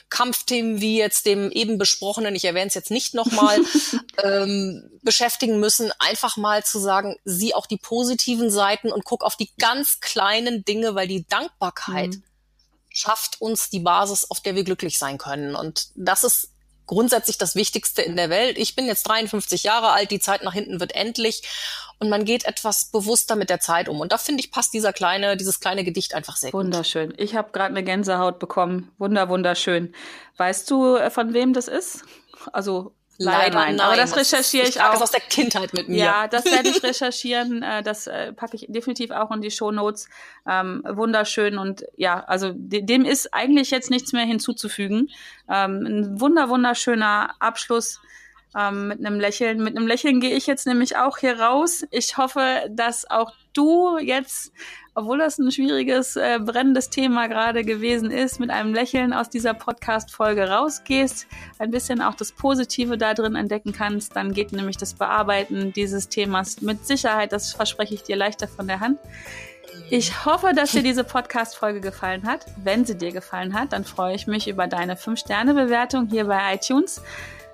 Kampfthemen wie jetzt dem eben besprochenen, ich erwähne es jetzt nicht nochmal, ähm, beschäftigen müssen, einfach mal zu sagen, sieh auch die positiven Seiten und guck auf die ganz kleinen Dinge, weil die Dankbarkeit mhm. schafft uns die Basis, auf der wir glücklich sein können. Und das ist grundsätzlich das Wichtigste in der Welt. Ich bin jetzt 53 Jahre alt, die Zeit nach hinten wird endlich und man geht etwas bewusster mit der Zeit um. Und da finde ich, passt dieser kleine, dieses kleine Gedicht einfach sehr Wunderschön. gut. Wunderschön. Ich habe gerade eine Gänsehaut bekommen. Wunder, wunderschön. Weißt du, äh, von wem das ist? Also Leider nein, nein. Aber das recherchiere ich, ich auch. Das aus der Kindheit mit mir. Ja, das werde ich recherchieren. Äh, das äh, packe ich definitiv auch in die Show Notes. Ähm, wunderschön und ja, also dem ist eigentlich jetzt nichts mehr hinzuzufügen. Ähm, ein wunder wunderschöner Abschluss ähm, mit einem Lächeln. Mit einem Lächeln gehe ich jetzt nämlich auch hier raus. Ich hoffe, dass auch du jetzt obwohl das ein schwieriges, äh, brennendes Thema gerade gewesen ist, mit einem Lächeln aus dieser Podcast-Folge rausgehst, ein bisschen auch das Positive da drin entdecken kannst, dann geht nämlich das Bearbeiten dieses Themas mit Sicherheit, das verspreche ich dir leichter von der Hand. Ich hoffe, dass dir diese Podcast-Folge gefallen hat. Wenn sie dir gefallen hat, dann freue ich mich über deine 5-Sterne-Bewertung hier bei iTunes.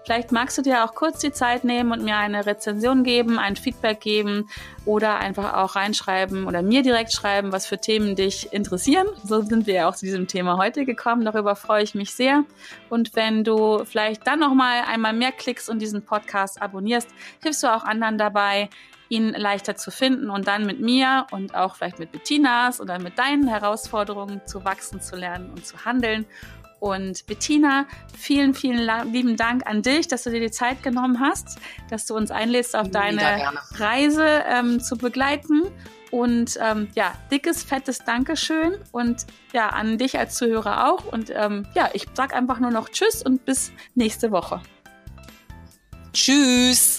Vielleicht magst du dir auch kurz die Zeit nehmen und mir eine Rezension geben, ein Feedback geben oder einfach auch reinschreiben oder mir direkt schreiben, was für Themen dich interessieren. So sind wir ja auch zu diesem Thema heute gekommen. Darüber freue ich mich sehr. Und wenn du vielleicht dann noch mal einmal mehr klickst und diesen Podcast abonnierst, hilfst du auch anderen dabei, ihn leichter zu finden und dann mit mir und auch vielleicht mit Bettinas oder mit deinen Herausforderungen zu wachsen, zu lernen und zu handeln und Bettina, vielen, vielen lieben Dank an dich, dass du dir die Zeit genommen hast, dass du uns einlädst, auf deine Reise ähm, zu begleiten. Und ähm, ja, dickes, fettes Dankeschön und ja, an dich als Zuhörer auch. Und ähm, ja, ich sag einfach nur noch Tschüss und bis nächste Woche. Tschüss.